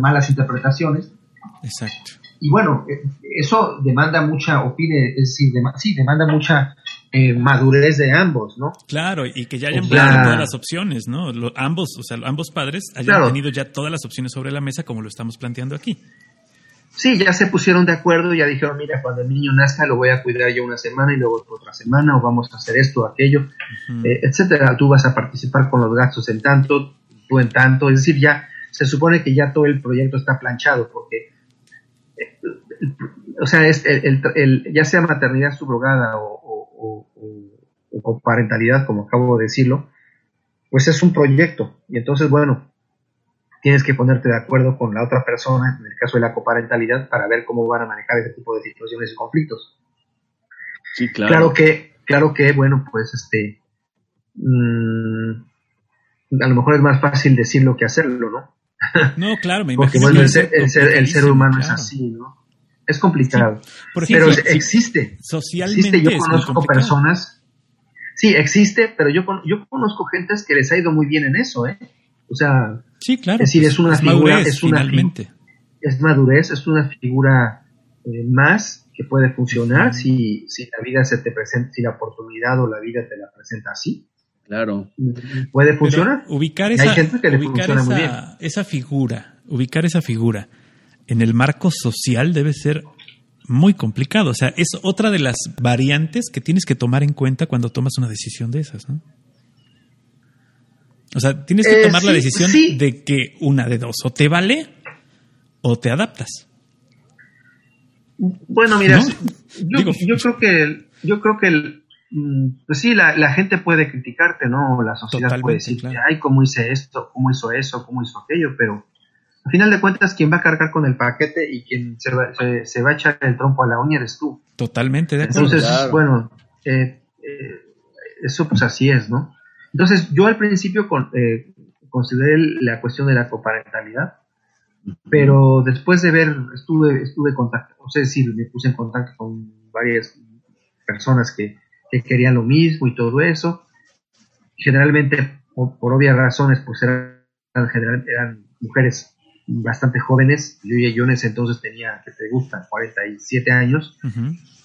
D: malas interpretaciones.
C: Exacto
D: y bueno, eh, eso demanda mucha, opine, es decir, sí, demanda mucha eh, madurez de ambos, ¿no?
C: Claro, y que ya hayan visto todas las opciones, ¿no? ambos, o sea, ambos padres hayan tenido ya todas las opciones sobre la mesa como lo estamos planteando aquí.
D: Sí, ya se pusieron de acuerdo, ya dijeron, mira, cuando el niño nazca lo voy a cuidar yo una semana y luego otra semana, o vamos a hacer esto o aquello, eh, etcétera. Tú vas a participar con los gastos en tanto, tú en tanto, es decir, ya se supone que ya todo el proyecto está planchado, porque o sea, es el, ya sea maternidad subrogada o, o, parentalidad, como acabo de decirlo, pues es un proyecto. Y entonces, bueno, tienes que ponerte de acuerdo con la otra persona, en el caso de la coparentalidad, para ver cómo van a manejar ese tipo de situaciones y conflictos.
B: Sí, claro.
D: Claro que, claro que, bueno, pues este, mm, a lo mejor es más fácil decirlo que hacerlo, ¿no?
C: No, claro, me
D: Porque bueno, el ser, el ser, humano es así, ¿no? Es complicado. pero existe.
C: Socialmente.
D: Yo conozco personas. Sí, existe, pero yo, yo conozco gentes que les ha ido muy bien en eso, ¿eh? O sea,
C: sí, claro,
D: es decir, es una figura, es una es madurez, es una figura eh, más que puede funcionar si, si la vida se te presenta, si la oportunidad o la vida te la presenta así.
B: Claro.
D: Puede funcionar.
C: ubicar esa, esa figura, ubicar esa figura en el marco social debe ser muy complicado. O sea, es otra de las variantes que tienes que tomar en cuenta cuando tomas una decisión de esas, ¿no? O sea, tienes que eh, tomar la decisión de que una de dos, o te vale o te adaptas.
D: Bueno, mira, yo, creo que yo creo que el, mm, pues sí, la, gente puede criticarte, ¿no? La sociedad puede decir, ay, cómo hice esto, cómo hizo eso, cómo hizo aquello, pero al final de cuentas, quien va a cargar con el paquete y quien se va, se, va a echar el trompo a la uña eres tú.
C: Totalmente de acuerdo.
D: Entonces, bueno, eh, eh, eso pues así es, ¿no? Entonces, yo al principio con, eh, consideré la cuestión de la coparentalidad, pero después de ver, estuve, estuve en contacto, o sea, decir, me puse en contacto con varias personas que, querían lo mismo y todo eso. Generalmente, por, obvias razones, pues eran, eran mujeres bastante jóvenes. Yo, yo en ese entonces tenía, que te gustan, 47 años,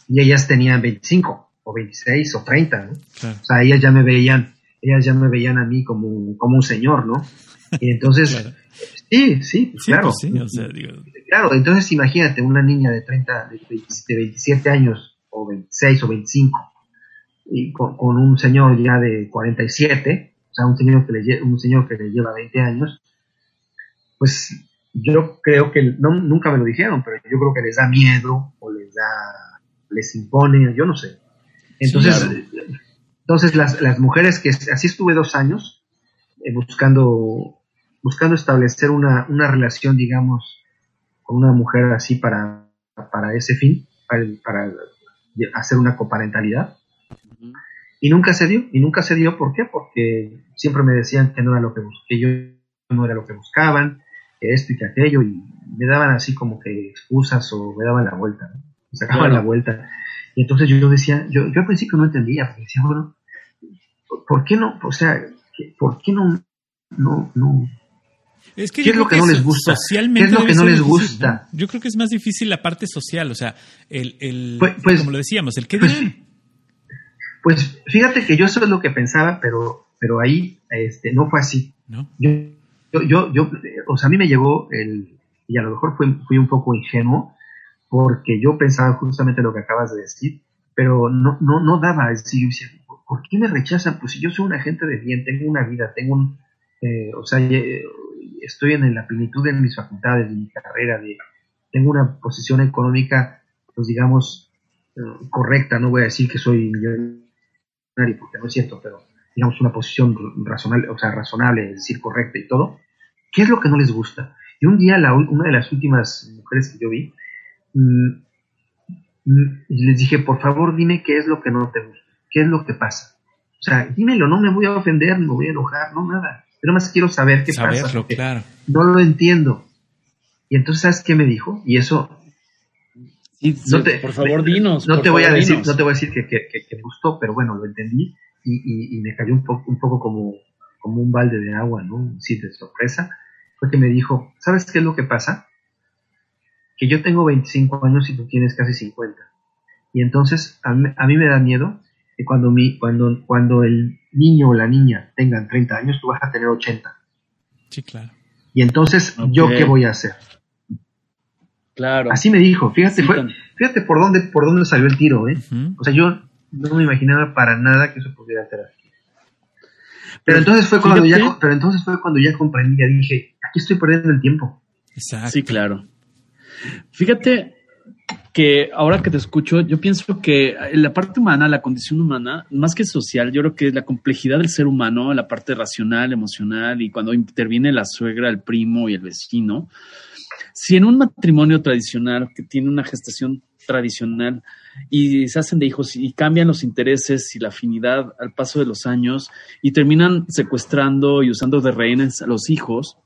D: y ellas tenían 25 o 26 o 30, ¿no? O sea, ellas ya me veían ellas ya me veían a mí como, como un señor, ¿no? Y entonces, sí, sí, claro. Pues claro, entonces imagínate una niña de 30, de 27 años, o 26 o 25, y con, un señor ya de 47, o sea, un señor que le, un señor que le lleva 20 años, pues yo creo que, no, nunca me lo dijeron, pero yo creo que les da miedo, o les da, les impone, yo no sé. Entonces, entonces, las, las mujeres que así estuve dos años eh, buscando, buscando establecer una, una, relación, digamos, con una mujer así para, para ese fin, para, hacer una coparentalidad. Y nunca se dio, y nunca se dio, ¿por qué? Porque siempre me decían que no era lo que, que yo no era lo que buscaban, que esto y que aquello, y me daban así como que excusas o me daban la vuelta, ¿no? me sacaban la vuelta. Y entonces yo decía, yo, yo al principio no entendía, porque decía, bueno, ¿por qué no? O sea, ¿por qué no? No, no.
C: Es que ¿Qué es lo que, no les gusta? Socialmente ¿Qué es lo que no les gusta? Yo creo que es más difícil la parte social, o sea, el, el pues, pues como lo decíamos, el qué
D: pues, Pues fíjate que yo eso es lo que pensaba, pero, pero ahí este, no fue así. ¿No? Yo, yo, yo, o sea, a mí me llegó el, y a lo mejor fui, fui un poco ingenuo, porque yo pensaba justamente lo que acabas de decir, pero no, no, no daba, es decir, ¿por qué me rechazan? Pues si yo soy un agente de bien, tengo una vida, tengo un, eh, o sea, estoy en la plenitud de mis facultades, de mi carrera, de, tengo una posición económica, pues digamos, eh, correcta, no voy a decir que soy millonario, porque no es cierto, pero digamos una posición razonable, o sea, razonable, es decir, correcta y todo. ¿Qué es lo que no les gusta? Y un día la, una de las últimas mujeres que yo vi, mm, mm, les dije, por favor, dime qué es lo que no te gusta. ¿Qué es lo que pasa? O sea, dímelo, no me voy a ofender, no me voy a enojar, no nada. Pero más quiero saber qué pasa.
C: claro.
D: No lo entiendo. Y entonces, ¿sabes qué me dijo? Y eso.
B: no te, por favor, dinos.
D: No te voy a decir, no te voy a decir que, me gustó, pero bueno, lo entendí y, me cayó un poco, un poco como, como un balde de agua, ¿no? Sí, de sorpresa. Fue que me dijo, ¿sabes qué es lo que pasa? Que yo tengo 25 años y tú tienes casi 50. Y entonces a mí me da miedo cuando, mi, cuando, cuando el niño o la niña tengan 30 años, tú vas a tener 80.
C: Sí, claro.
D: Y entonces, ¿yo qué voy a hacer?
B: Claro.
D: Así me dijo, fíjate, fíjate por dónde, por dónde salió el tiro, ¿eh? O sea, yo no me imaginaba para nada que eso pudiera ser así. Pero entonces fue cuando ya, pero entonces fue cuando ya comprendí, ya dije, aquí estoy perdiendo el tiempo.
B: Exacto. Sí, claro. Fíjate, que ahora que te escucho, yo pienso que la parte humana, la condición humana, más que social, yo creo que la complejidad del ser humano, la parte racional, emocional, y cuando interviene la suegra, el primo y el vecino, si en un matrimonio tradicional que tiene una gestación tradicional y se hacen de hijos y cambian los intereses y la afinidad al paso de los años y terminan secuestrando y usando de rehenes a los hijos,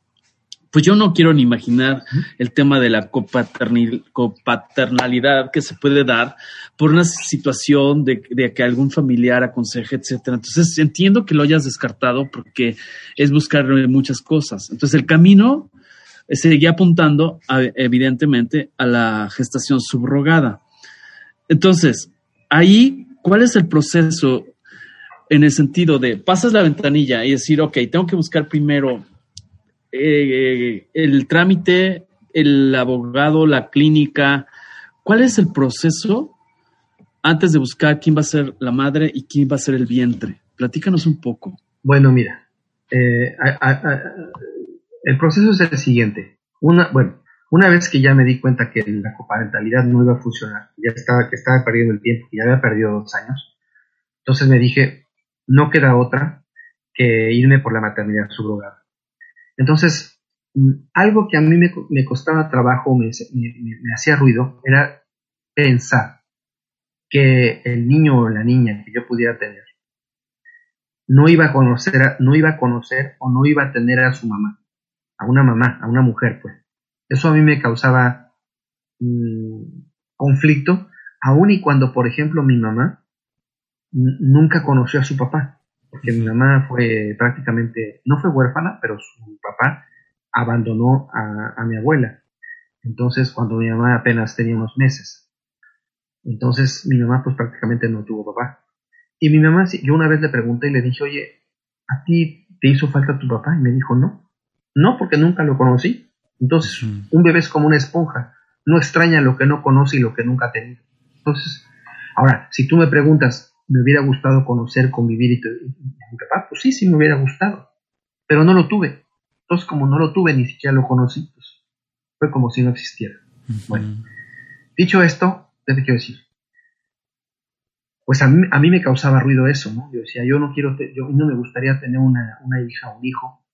B: pues yo no quiero ni imaginar el tema de la copaternalidad que se puede dar por una situación de, que algún familiar aconseje, etcétera. Entonces entiendo que lo hayas descartado porque es buscar muchas cosas. Entonces el camino seguía apuntando evidentemente a la gestación subrogada. Entonces, ahí, ¿cuál es el proceso? en el sentido de pasas la ventanilla y decir, ok, tengo que buscar primero eh, el trámite, el abogado, la clínica. ¿Cuál es el proceso antes de buscar quién va a ser la madre y quién va a ser el vientre? Platícanos un poco.
D: Bueno, mira, eh, el proceso es el siguiente. Una, bueno, una vez que ya me di cuenta que la coparentalidad no iba a funcionar, ya estaba, perdiendo el tiempo, que ya había perdido dos años, entonces me dije, no queda otra que irme por la maternidad subrogada. Entonces, mm, algo que a mí me, costaba trabajo, me, me, hacía ruido, era pensar que el niño o la niña que yo pudiera tener no iba a conocer, no iba a conocer o no iba a tener a su mamá, a una mamá, a una mujer, pues. Eso a mí me causaba mm, conflicto, aun y cuando, por ejemplo, mi mamá nunca conoció a su papá, porque mi mamá fue prácticamente, no fue huérfana, pero su papá abandonó a, mi abuela. Entonces, cuando mi mamá apenas tenía unos meses. Entonces, mi mamá pues prácticamente no tuvo papá. Y mi mamá, yo una vez le pregunté y le dije, oye, ¿a ti te hizo falta tu papá? Y me dijo, no. No, porque nunca lo conocí. Entonces, un bebé es como una esponja. No extraña lo que no conoce y lo que nunca ha tenido. Entonces, ahora, si tú me preguntas, me hubiera gustado conocer, convivir y, mi papá, pues sí, sí me hubiera gustado, pero no lo tuve. Entonces, como no lo tuve, ni siquiera lo conocí, pues fue como si no existiera. Bueno, dicho esto, ¿qué te quiero decir? Pues a mí, a mí me causaba ruido eso, ¿no? Yo decía, yo no quiero, yo no me gustaría tener una, una hija o un hijo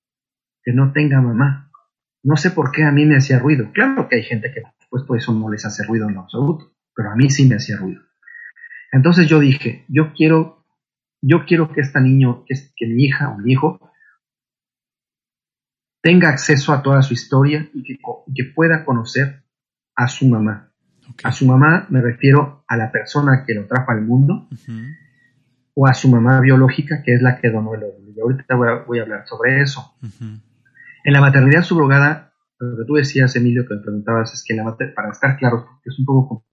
D: que no tenga mamá. No sé por qué a mí me hacía ruido. Claro que hay gente que, pues, por eso no les hace ruido en lo absoluto, pero a mí sí me hacía ruido. Entonces yo dije, yo quiero, yo quiero que esta niño, que, que mi hija o mi hijo tenga acceso a toda su historia y que, pueda conocer a su mamá. A su mamá me refiero a la persona que lo trajo al mundo o a su mamá biológica, que es la que donó el óvulo. Y ahorita voy a, hablar sobre eso. En la maternidad subrogada, lo que tú decías, Emilio, que me preguntabas, es que la para estar claro, porque es un poco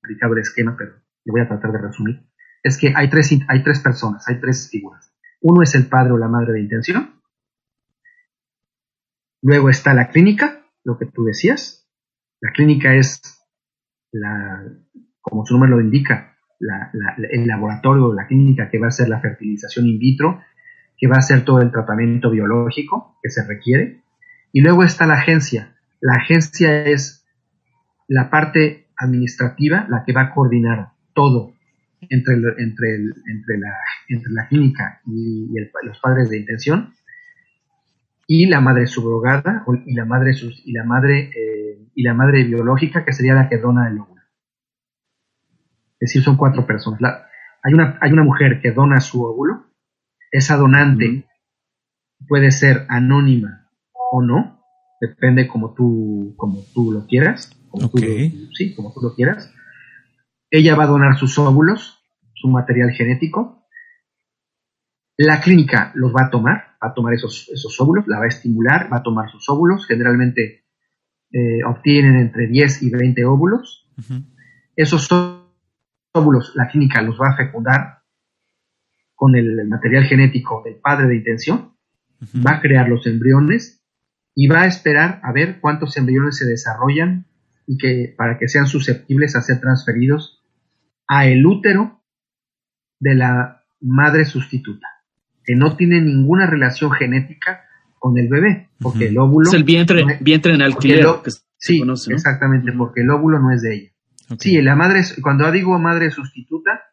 D: complicado el esquema, pero lo voy a tratar de resumir, es que hay tres, hay tres personas, hay tres figuras. Uno es el padre o la madre de intención. Luego está la clínica, lo que tú decías. La clínica es, la, como su nombre lo indica, el laboratorio o la clínica que va a hacer la fertilización in vitro, que va a hacer todo el tratamiento biológico que se requiere. Y luego está la agencia. La agencia es la parte administrativa, la que va a coordinar todo entre, entre, entre, la, entre la clínica y, los padres de intención y la madre subrogada y la madre y la madre eh, y la madre biológica que sería la que dona el óvulo. Es decir, son cuatro personas. hay, una, hay una mujer que dona su óvulo. Esa donante puede ser anónima o no, depende como tú, como tú lo quieras. Como sí, como tú lo quieras. Ella va a donar sus óvulos, su material genético. La clínica los va a tomar, va a tomar esos, esos óvulos, la va a estimular, va a tomar sus óvulos. Generalmente eh, obtienen entre 10 y 20 óvulos. Esos óvulos, la clínica los va a fecundar con el material genético del padre de intención, va a crear los embriones y va a esperar a ver cuántos embriones se desarrollan y que para que sean susceptibles a ser transferidos a el útero de la madre sustituta, que no tiene ninguna relación genética con el bebé, porque el óvulo...
B: Es el vientre, vientre en alquiler.
D: sí, exactamente, porque el óvulo no es de ella. Sí, la madre, cuando digo madre sustituta,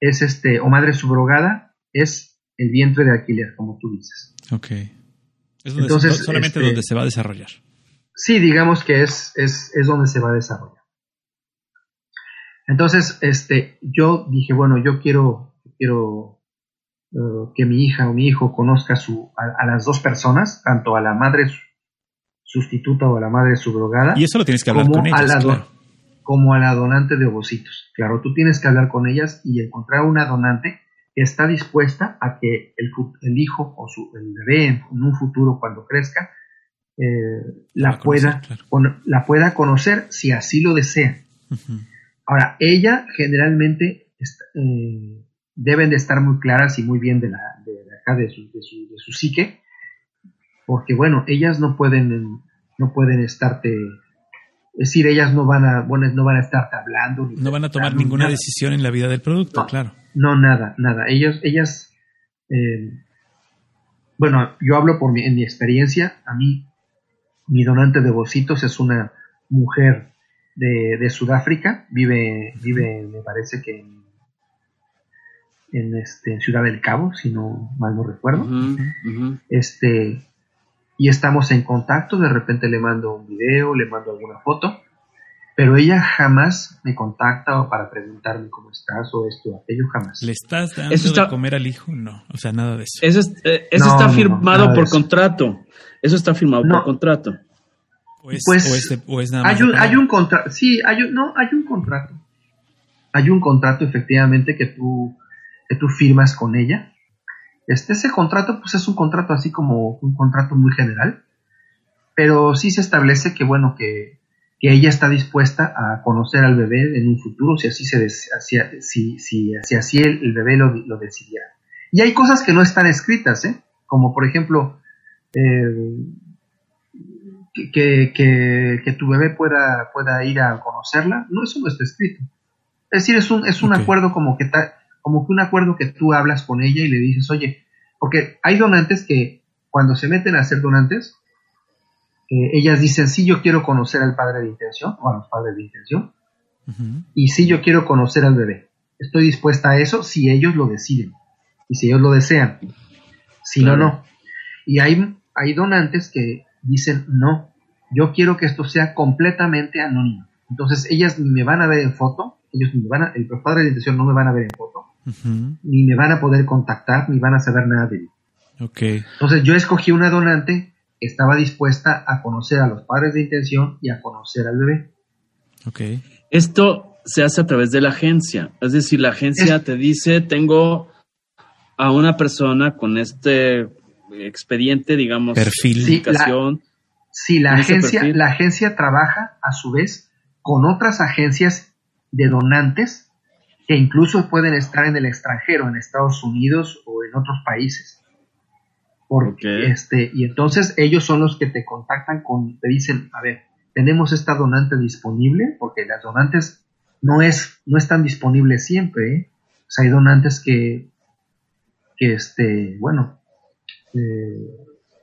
D: es este, o madre subrogada, es el vientre de alquiler, como tú dices.
C: Ok. Es Entonces, solamente este, donde se va a desarrollar.
D: Sí, digamos que es, es, es donde se va a desarrollar. Entonces, este, yo dije, bueno, yo quiero, quiero uh, que mi hija o mi hijo conozca su, a, las dos personas, tanto a la madre sustituta o a la madre subrogada.
C: Y eso lo tienes que hablar con ellas,
D: Como a la donante de ovocitos. Claro, tú tienes que hablar con ellas y encontrar una donante que está dispuesta a que el, el hijo o su, el bebé en, un futuro, cuando crezca, eh, la, pueda, la pueda conocer si así lo desea. Ahora, ella generalmente eh, deben de estar muy claras y muy bien de la de, acá de su, de, su, de su psique, porque bueno, ellas no pueden no pueden estarte es decir, ellas no van a, bueno, no van a estar hablando.
C: no van a tomar ninguna decisión en la vida del producto, claro.
D: No, nada, nada. Ellos, ellas, eh, bueno, yo hablo por mi, en mi experiencia. A mí, mi donante de Bocitos es una mujer de, de Sudáfrica. Vive, vive, me parece que en, en, este, en Ciudad del Cabo, si no mal no recuerdo. Este, y estamos en contacto, de repente le mando un video, le mando alguna foto, pero ella jamás me contacta para preguntarme cómo estás o esto o aquello, jamás.
C: ¿Le estás dando de comer al hijo? No, o sea, nada de eso.
B: Eso, eh, está firmado por contrato. Eso está firmado por contrato.
D: O es, pues o es, nada más hay un, hay un contrato, sí, hay un, no, hay un contrato. Hay un contrato efectivamente que tú, que tú firmas con ella este, ese contrato, pues es un contrato así como un contrato muy general, pero sí se establece que, bueno, que, ella está dispuesta a conocer al bebé en un futuro, si así se si, si, así el, bebé lo, lo, decidiera. Y hay cosas que no están escritas, ¿eh? como por ejemplo, eh, que, que, que, tu bebé pueda, pueda ir a conocerla, no, eso no está escrito. Es decir, es un, es un acuerdo como que como que un acuerdo que tú hablas con ella y le dices, oye, porque hay donantes que cuando se meten a ser donantes, eh, ellas dicen, sí, yo quiero conocer al padre de intención, o a los padres de intención, y sí, yo quiero conocer al bebé. Estoy dispuesta a eso si ellos lo deciden, y si ellos lo desean. Si no, no. Y hay, hay donantes que dicen, no, yo quiero que esto sea completamente anónimo. Entonces ellas ni me van a ver en foto, ellos ni me van a, el padre de intención no me van a ver en foto, ni me van a poder contactar, ni van a saber nada de mí.
C: Okay.
D: Entonces yo escogí una donante que estaba dispuesta a conocer a los padres de intención y a conocer al bebé.
C: Okay.
B: Esto se hace a través de la agencia, es decir, la agencia te dice, tengo a una persona con este expediente, digamos,
C: perfil.
D: Sí, la, agencia, la agencia trabaja a su vez con otras agencias de donantes que incluso pueden estar en el extranjero, en Estados Unidos o en otros países. Porque este, y entonces ellos son los que te contactan con, te dicen, a ver, tenemos esta donante disponible, porque las donantes no es, no están disponibles siempre, ¿eh? o sea, hay donantes que, que este, bueno, eh,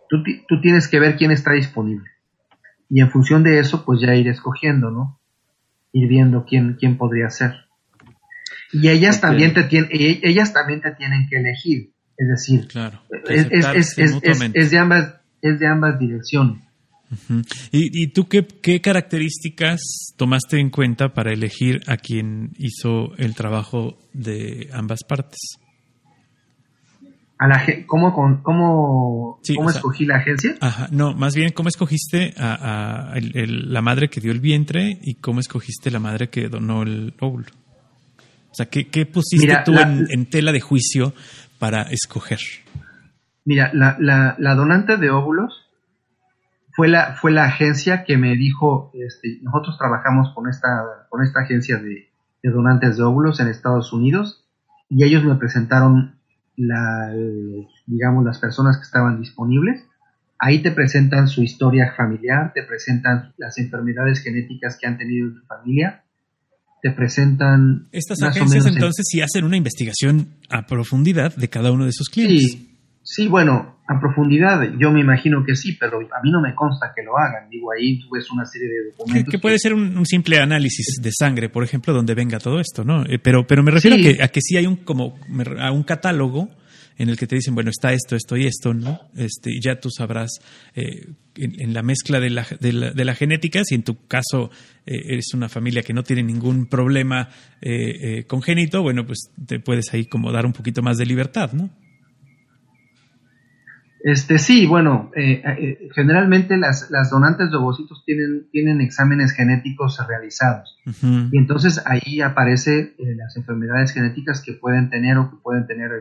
D: tú, tú tienes que ver quién está disponible. Y en función de eso, pues ya ir escogiendo, ¿no? Ir viendo quién, quién podría ser. Y ellas también te tienen, ellas también te tienen que elegir. Es decir, es, de ambas, es de ambas direcciones.
C: ¿Y, tú qué, qué, características tomaste en cuenta para elegir a quien hizo el trabajo de ambas partes?
D: A la, ¿Cómo, cómo, cómo escogí la agencia?
C: Ajá, no, más bien, ¿cómo escogiste a, la madre que dio el vientre y cómo escogiste la madre que donó el óvulo? O sea, ¿qué, pusiste tú en, tela de juicio para escoger?
D: Mira, la, donante de óvulos fue la, fue la agencia que me dijo, este, nosotros trabajamos con esta, con esta agencia de, donantes de óvulos en Estados Unidos y ellos me presentaron la, digamos, las personas que estaban disponibles. Ahí te presentan su historia familiar, te presentan las enfermedades genéticas que han tenido en su familia, te presentan...
C: Estas agencias entonces sí hacen una investigación a profundidad de cada uno de sus clientes.
D: Sí, sí, bueno, a profundidad yo me imagino que sí, pero a mí no me consta que lo hagan. Digo, ahí tú ves una serie de documentos.
C: Que, puede ser un, simple análisis de sangre, por ejemplo, donde venga todo esto, ¿no? Eh, pero, pero me refiero a, que, a que sí hay un, como, a un catálogo en el que te dicen, bueno, está esto, esto y esto, ¿no? Este, y ya tú sabrás eh, en, la mezcla de la, de, la, de la, genética, si en tu caso eh, eres una familia que no tiene ningún problema eh, congénito, bueno, pues te puedes ahí como dar un poquito más de libertad, ¿no?
D: Este sí, bueno, generalmente las, las, donantes de ovocitos tienen, tienen exámenes genéticos realizados y entonces ahí aparece las enfermedades genéticas que pueden tener o que pueden tener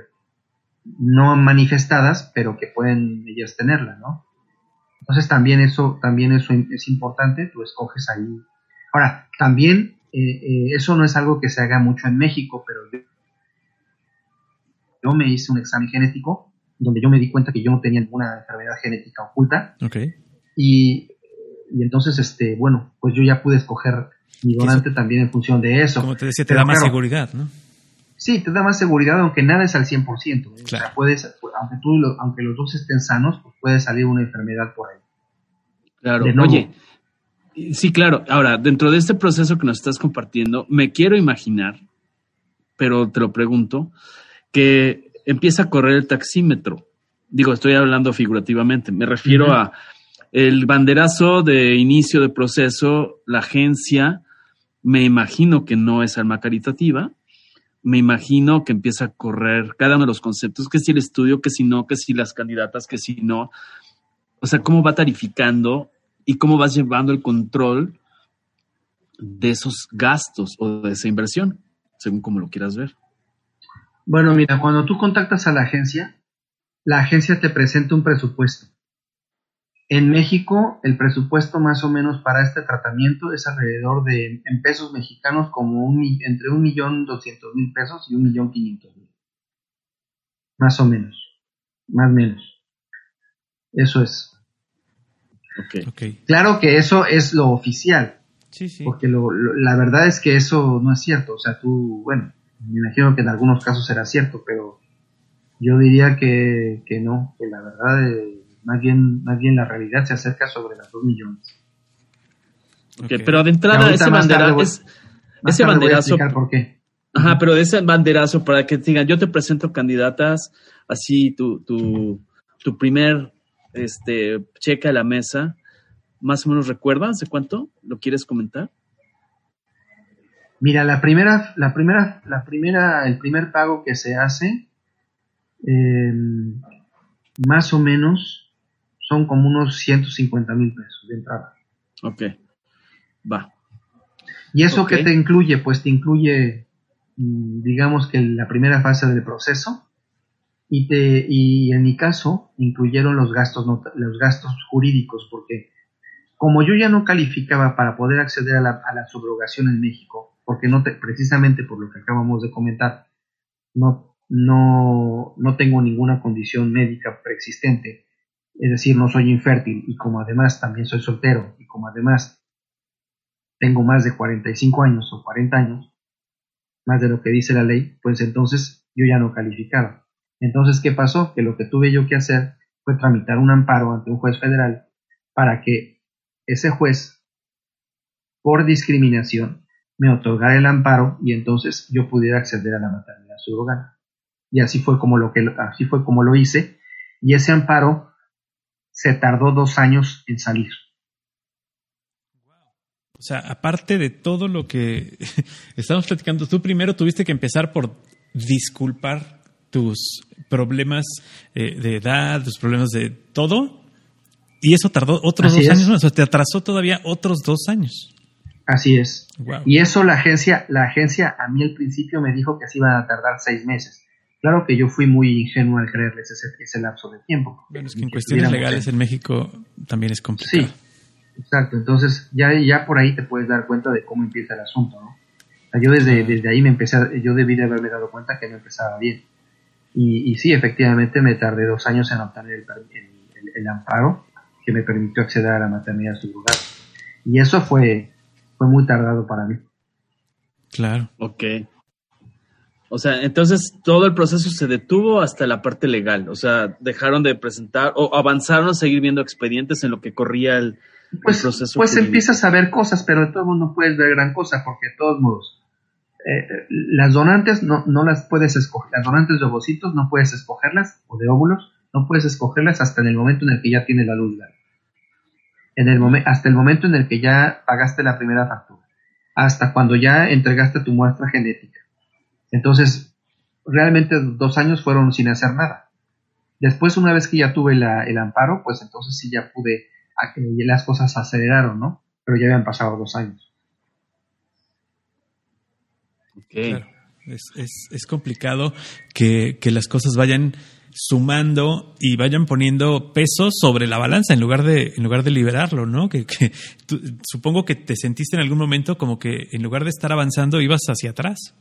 D: no manifestadas, pero que pueden ellas tenerla, ¿no? Entonces también eso, también eso es importante, tú escoges ahí. Ahora, también eh, eh, eso no es algo que se haga mucho en México, pero yo me hice un examen genético donde yo me di cuenta que yo no tenía ninguna enfermedad genética oculta.
C: Okay.
D: Y, y entonces, este, bueno, pues yo ya pude escoger mi donante también en función de eso.
C: Como te decía, te da más seguridad, ¿no?
D: Sí, te da más seguridad, aunque nada es al 100%. Claro. O sea, puedes, aunque, tú, aunque los dos estén sanos, pues puede salir una enfermedad por ahí.
B: Claro, oye, sí, claro. Ahora, dentro de este proceso que nos estás compartiendo, me quiero imaginar, pero te lo pregunto, que empieza a correr el taxímetro. Digo, estoy hablando figurativamente, me refiero a el banderazo de inicio de proceso, la agencia, me imagino que no es alma caritativa, me imagino que empieza a correr cada uno de los conceptos, que si el estudio, que si no, que si las candidatas, que si no. O sea, cómo va tarificando y cómo vas llevando el control de esos gastos o de esa inversión, según como lo quieras ver.
D: Bueno, mira, cuando tú contactas a la agencia, la agencia te presenta un presupuesto. En México, el presupuesto más o menos para este tratamiento es alrededor de, en pesos mexicanos, como un, entre un millón doscientos mil pesos y un millón quinientos mil. Más o menos. Más o menos. Eso es.
B: Okay.
D: Claro que eso es lo oficial.
C: Sí, sí.
D: Porque lo, la verdad es que eso no es cierto. O sea, tú, bueno, me imagino que en algunos casos será cierto, pero yo diría que, que no, que la verdad... Eh, más bien, más bien la realidad se acerca sobre las 2 millones.
B: Okay, pero de entrada ese, bandera, es, ese banderazo.
D: por qué.
B: Ajá, pero ese banderazo para que digan, yo te presento candidatas, así tu, tu, tu primer este, cheque a la mesa, más o menos recuerdas de cuánto lo quieres comentar?
D: Mira, la primera, la primera, la primera, el primer pago que se hace, eh, más o menos son como unos 150 mil pesos de entrada.
B: Ok, va.
D: ¿Y eso qué te incluye? Pues te incluye, mm, digamos que la primera fase del proceso y, te, y en mi caso incluyeron los gastos, los gastos jurídicos, porque como yo ya no calificaba para poder acceder a la, a la subrogación en México, porque no te, precisamente por lo que acabamos de comentar, no, no, no tengo ninguna condición médica preexistente es decir, no soy infértil y como además también soy soltero y como además tengo más de 45 años o 40 años, más de lo que dice la ley, pues entonces yo ya no calificaba. Entonces, ¿qué pasó? Que lo que tuve yo que hacer fue tramitar un amparo ante un juez federal para que ese juez, por discriminación, me otorgara el amparo y entonces yo pudiera acceder a la maternidad subrogada. Y así fue como lo que así fue como lo hice y ese amparo se tardó dos años en salir.
C: O sea, aparte de todo lo que estamos platicando, tú primero tuviste que empezar por disculpar tus problemas eh, de edad, tus problemas de todo, y eso tardó otros dos años más, o sea, te atrasó todavía otros dos años.
D: Así es. Y eso la agencia, la agencia a mí al principio me dijo que así iban a tardar seis meses. Claro que yo fui muy ingenuo al creerles ese, ese lapso de tiempo.
C: Bueno, es que en cuestiones legales en México también es complicado.
D: Sí, exacto. Entonces ya, ya por ahí te puedes dar cuenta de cómo empieza el asunto, ¿no? yo desde, desde ahí me empecé, yo debí de haberme dado cuenta que no empezaba bien. Y, y sí, efectivamente me tardé dos años en obtener el, el, amparo que me permitió acceder a la maternidad subrogada. Y eso fue, fue muy tardado para mí.
C: Claro.
B: Ok. O sea, entonces todo el proceso se detuvo hasta la parte legal. O sea, dejaron de presentar o avanzaron a seguir viendo expedientes en lo que corría el,
D: pues,
B: proceso.
D: Pues empiezas a ver cosas, pero de todos modos no puedes ver gran cosa, porque de todos modos, eh, las donantes no, no las puedes escoger. Las donantes de ovocitos no puedes escogerlas, o de óvulos, no puedes escogerlas hasta en el momento en el que ya tiene la luz En el hasta el momento en el que ya pagaste la primera factura. Hasta cuando ya entregaste tu muestra genética entonces, realmente dos años fueron sin hacer nada. Después, una vez que ya tuve el amparo, pues entonces sí ya pude, que las cosas aceleraron, ¿no? Pero ya habían pasado dos años.
C: Es, complicado que, las cosas vayan sumando y vayan poniendo pesos sobre la balanza en lugar de, en lugar de liberarlo, ¿no? Que, supongo que te sentiste en algún momento como que en lugar de estar avanzando ibas hacia atrás.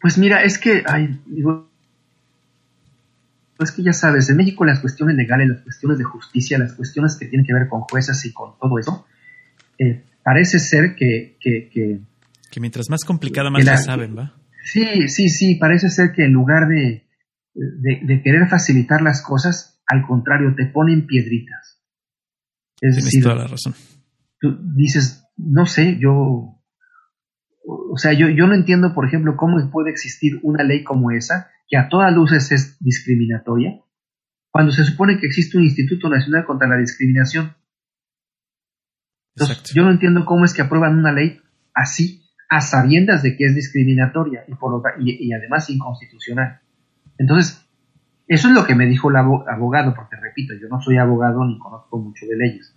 D: Pues mira, es que, ay, digo, es que ya sabes, en México las cuestiones legales, las cuestiones de justicia, las cuestiones que tienen que ver con jueces y con todo eso, eh, parece ser que, que, que,
C: Que mientras más complicada, más
D: la-
C: la saben, ¿va?
D: Sí, sí, sí, parece ser que en lugar de, de, de querer facilitar las cosas, al contrario, te ponen piedritas. Es
C: Tienes
D: decir,
C: toda la razón.
D: tú dices, no sé, yo, o sea, yo, yo no entiendo, por ejemplo, cómo puede existir una ley como esa, que a todas luces es discriminatoria, cuando se supone que existe un Instituto Nacional contra la Discriminación. Entonces,
C: Exacto.
D: yo no entiendo cómo es que aprueban una ley así, a sabiendas de que es discriminatoria y, por, otra- y, y además inconstitucional. Entonces, eso es lo que me dijo el abo- abogado, porque repito, yo no soy abogado ni conozco mucho de leyes,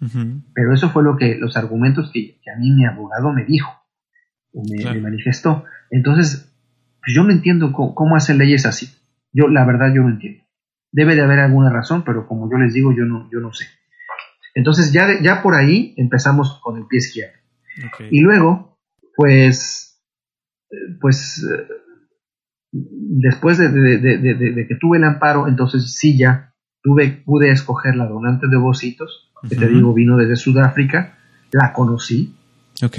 D: pero eso fue lo que los argumentos que, que a mí mi abogado me dijo, me,
C: Claro.
D: me manifestó. Entonces, pues yo no entiendo cómo, cómo hacen leyes así. Yo, la verdad, yo no entiendo. Debe de haber alguna razón, pero como yo les digo, yo no, yo no sé. Entonces, ya, de- ya por ahí empezamos con el pie izquierdo. Y luego, pues, pues, después de, de- de- que tuve el amparo, entonces sí ya tuve, pude escoger la donante de ovocitos, que te digo vino desde Sudáfrica, la conocí,
C: Ok.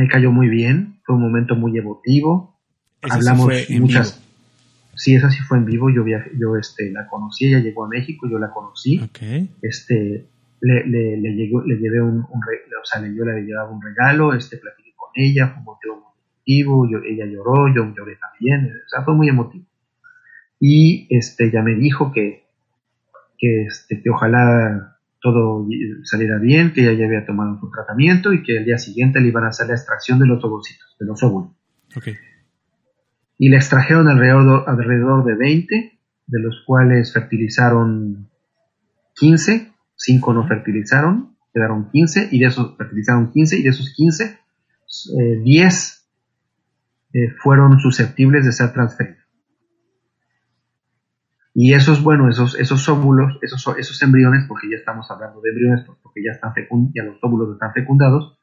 D: Me cayó muy bien, fue un momento muy emotivo,
C: Eso sí
D: hablamos
C: en
D: muchas,
C: vivo.
D: sí, esa sí fue en vivo, yo viajé, yo este, la conocí, ella llegó a México, yo la conocí, este, le, le, le, llegó- le llevé un, o sea, yo le llevaba un regalo, este, platiqué con ella, fue un motivo muy emotivo, yo, ella lloró, yo lloré también, o sea, fue muy emotivo. Y este, ya me dijo que, que, este, que ojalá todo saliera bien, que ella ya había tomado su tratamiento y que el día siguiente le iban a hacer la extracción de los ovocitos, de los óvulos.
C: Ok.
D: Y le extrajeron alrededor, alrededor de 20, de los cuales fertilizaron 15, 5 no fertilizaron, quedaron 15, y de esos fertilizaron 15, y de esos 15, eh, 10 eh, fueron susceptibles de ser transferidos. Y esos, bueno, esos, esos óvulos, esos, esos embriones, porque ya estamos hablando de embriones, porque ya están fecund, ya los óvulos están fecundados,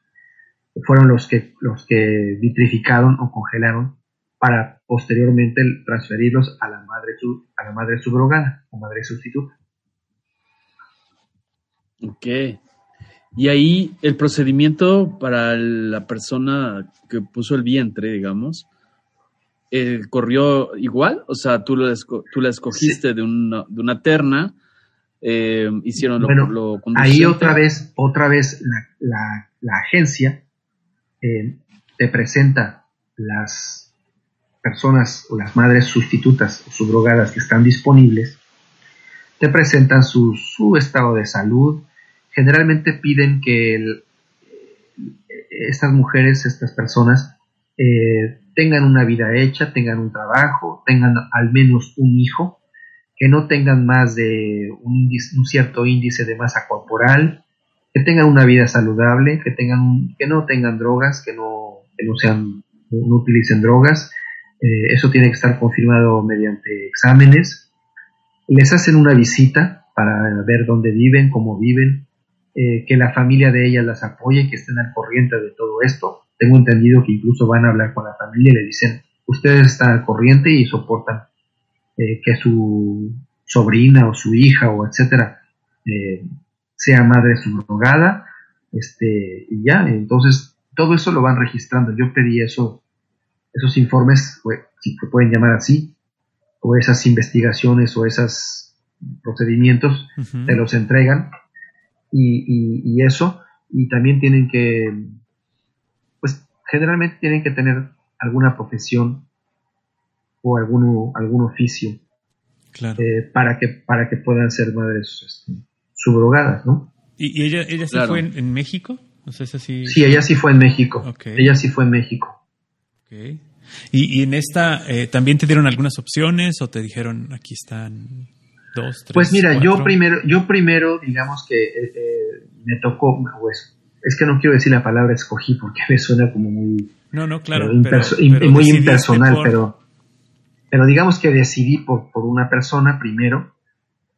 D: fueron los que, los que vitrificaron o congelaron para posteriormente transferirlos a la madre, a la madre subrogada o madre sustituta.
B: Ok. Y ahí el procedimiento para la persona que puso el vientre, digamos, eh, corrió igual. O sea, tú la, esco- tú la escogiste de, una, de una terna, eh, hicieron lo,
D: Bueno,
B: lo
D: Ahí otra vez, otra vez la, la- la agencia eh, te presenta las personas o las madres sustitutas o subrogadas que están disponibles, te presentan su, su estado de salud, generalmente piden que el- estas mujeres, estas personas, eh, tengan una vida hecha, tengan un trabajo, tengan al menos un hijo, que no tengan más de un, índice- un cierto índice de masa corporal, que tengan una vida saludable, que no tengan drogas, que no, que no sean, no utilicen drogas. Eh, eso tiene que estar confirmado mediante exámenes. Les hacen una visita para ver dónde viven, cómo viven, eh, que la familia de ellas las apoye, que estén al corriente de todo esto. Tengo entendido que incluso van a hablar con la familia y le dicen, ustedes están al corriente y soportan eh, que su sobrina o su hija o etcétera eh, sea madre subrogada, este, y ya, entonces todo eso lo van registrando. Yo pedí eso, esos informes, si se pueden llamar así, o esas investigaciones o esos procedimientos,
C: Ujú.
D: te los entregan y, y- y eso, y también tienen que, generalmente tienen que tener alguna profesión o algún, algún oficio
C: Claro.
D: eh, para, que, para que puedan ser madres este, subrogadas, ¿no?
C: ¿Y, y ella, ella sí
B: Claro.
C: fue en, en México? O sea, es así.
D: Sí, ella sí fue en México.
C: Ok.
D: Ella sí fue en México.
C: Ok. ¿Y, y en esta eh, también te dieron algunas opciones o te dijeron aquí están dos, tres?
D: Pues mira, yo primero, yo primero, digamos que eh, eh, me tocó, pues, es que no quiero decir la palabra escogí porque me suena como muy,
C: No, no, claro.
D: pero
C: pero-
D: imperso- im-
C: pero
D: muy impersonal,
C: por-
D: pero, pero digamos que decidí por, por una persona primero,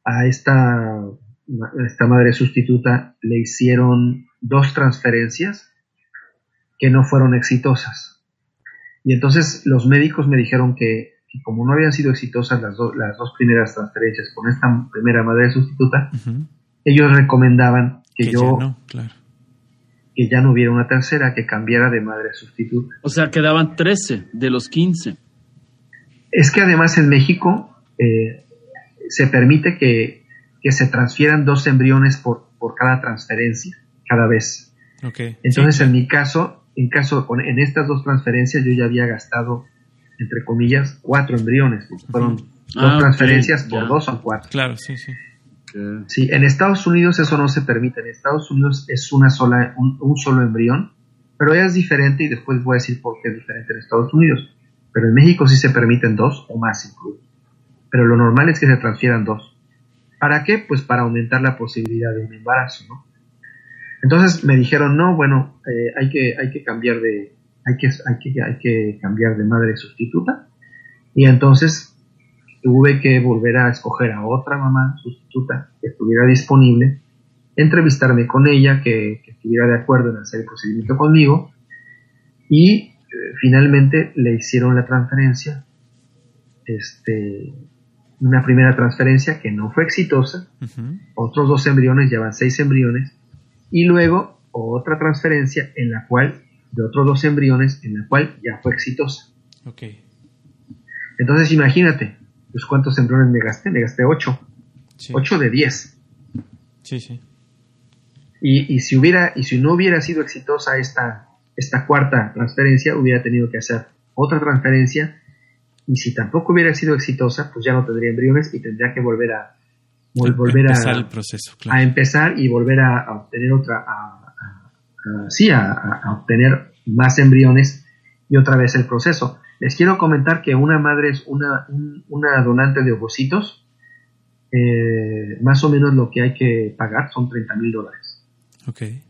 D: a esta, a esta madre sustituta le hicieron dos transferencias que no fueron exitosas. Y entonces los médicos me dijeron que, como no habían sido exitosas las, las dos primeras transferencias con esta primera madre sustituta, ellos recomendaban que, yo... Que ya no hubiera una tercera, que cambiara de madre sustituta.
B: O sea, quedaban 13 de los 15.
D: Es que además en México eh, se permite que, se transfieran dos embriones por, por cada transferencia, cada vez. Entonces, en mi caso, en caso en estas dos transferencias, yo ya había gastado, entre comillas, cuatro embriones. Fueron dos ah, transferencias por dos son cuatro.
C: Claro, sí, sí.
D: Sí, en Estados Unidos eso no se permite. En Estados Unidos es una sola, un, un solo embrión, pero es diferente y después voy a decir por qué es diferente en Estados Unidos. Pero en México sí se permiten dos o más incluso. Pero lo normal es que se transfieran dos. ¿Para qué? Pues para aumentar la posibilidad de un embarazo, ¿no? Entonces me dijeron, no, bueno, eh, hay, que, hay que cambiar de, hay que, hay que, hay que cambiar de madre sustituta. Y entonces tuve que volver a escoger a otra mamá sustituta que estuviera disponible, entrevistarme con ella, que, que estuviera de acuerdo en hacer el procedimiento conmigo, y finalmente le hicieron la transferencia, este, una primera transferencia que no fue exitosa, otros dos embriones, llevan seis embriones, y luego otra transferencia en la cual, de otros dos embriones, en la cual ya fue exitosa. Entonces imagínate, pues cuántos embriones me gasté, me gasté ocho, ocho de diez.
C: Sí, sí.
D: Y, y, si hubiera, y si no hubiera sido exitosa esta, esta cuarta transferencia hubiera tenido que hacer otra transferencia y si tampoco hubiera sido exitosa, pues ya no tendría embriones y tendría que volver a volver
C: empezar a, el proceso,
D: a empezar y volver a, obtener otra, sí, a, obtener más embriones y otra vez el proceso. Les quiero comentar que una madre es una, una donante de ovocitos, eh, más o menos lo que hay que pagar son 30 mil dólares.
C: Okay.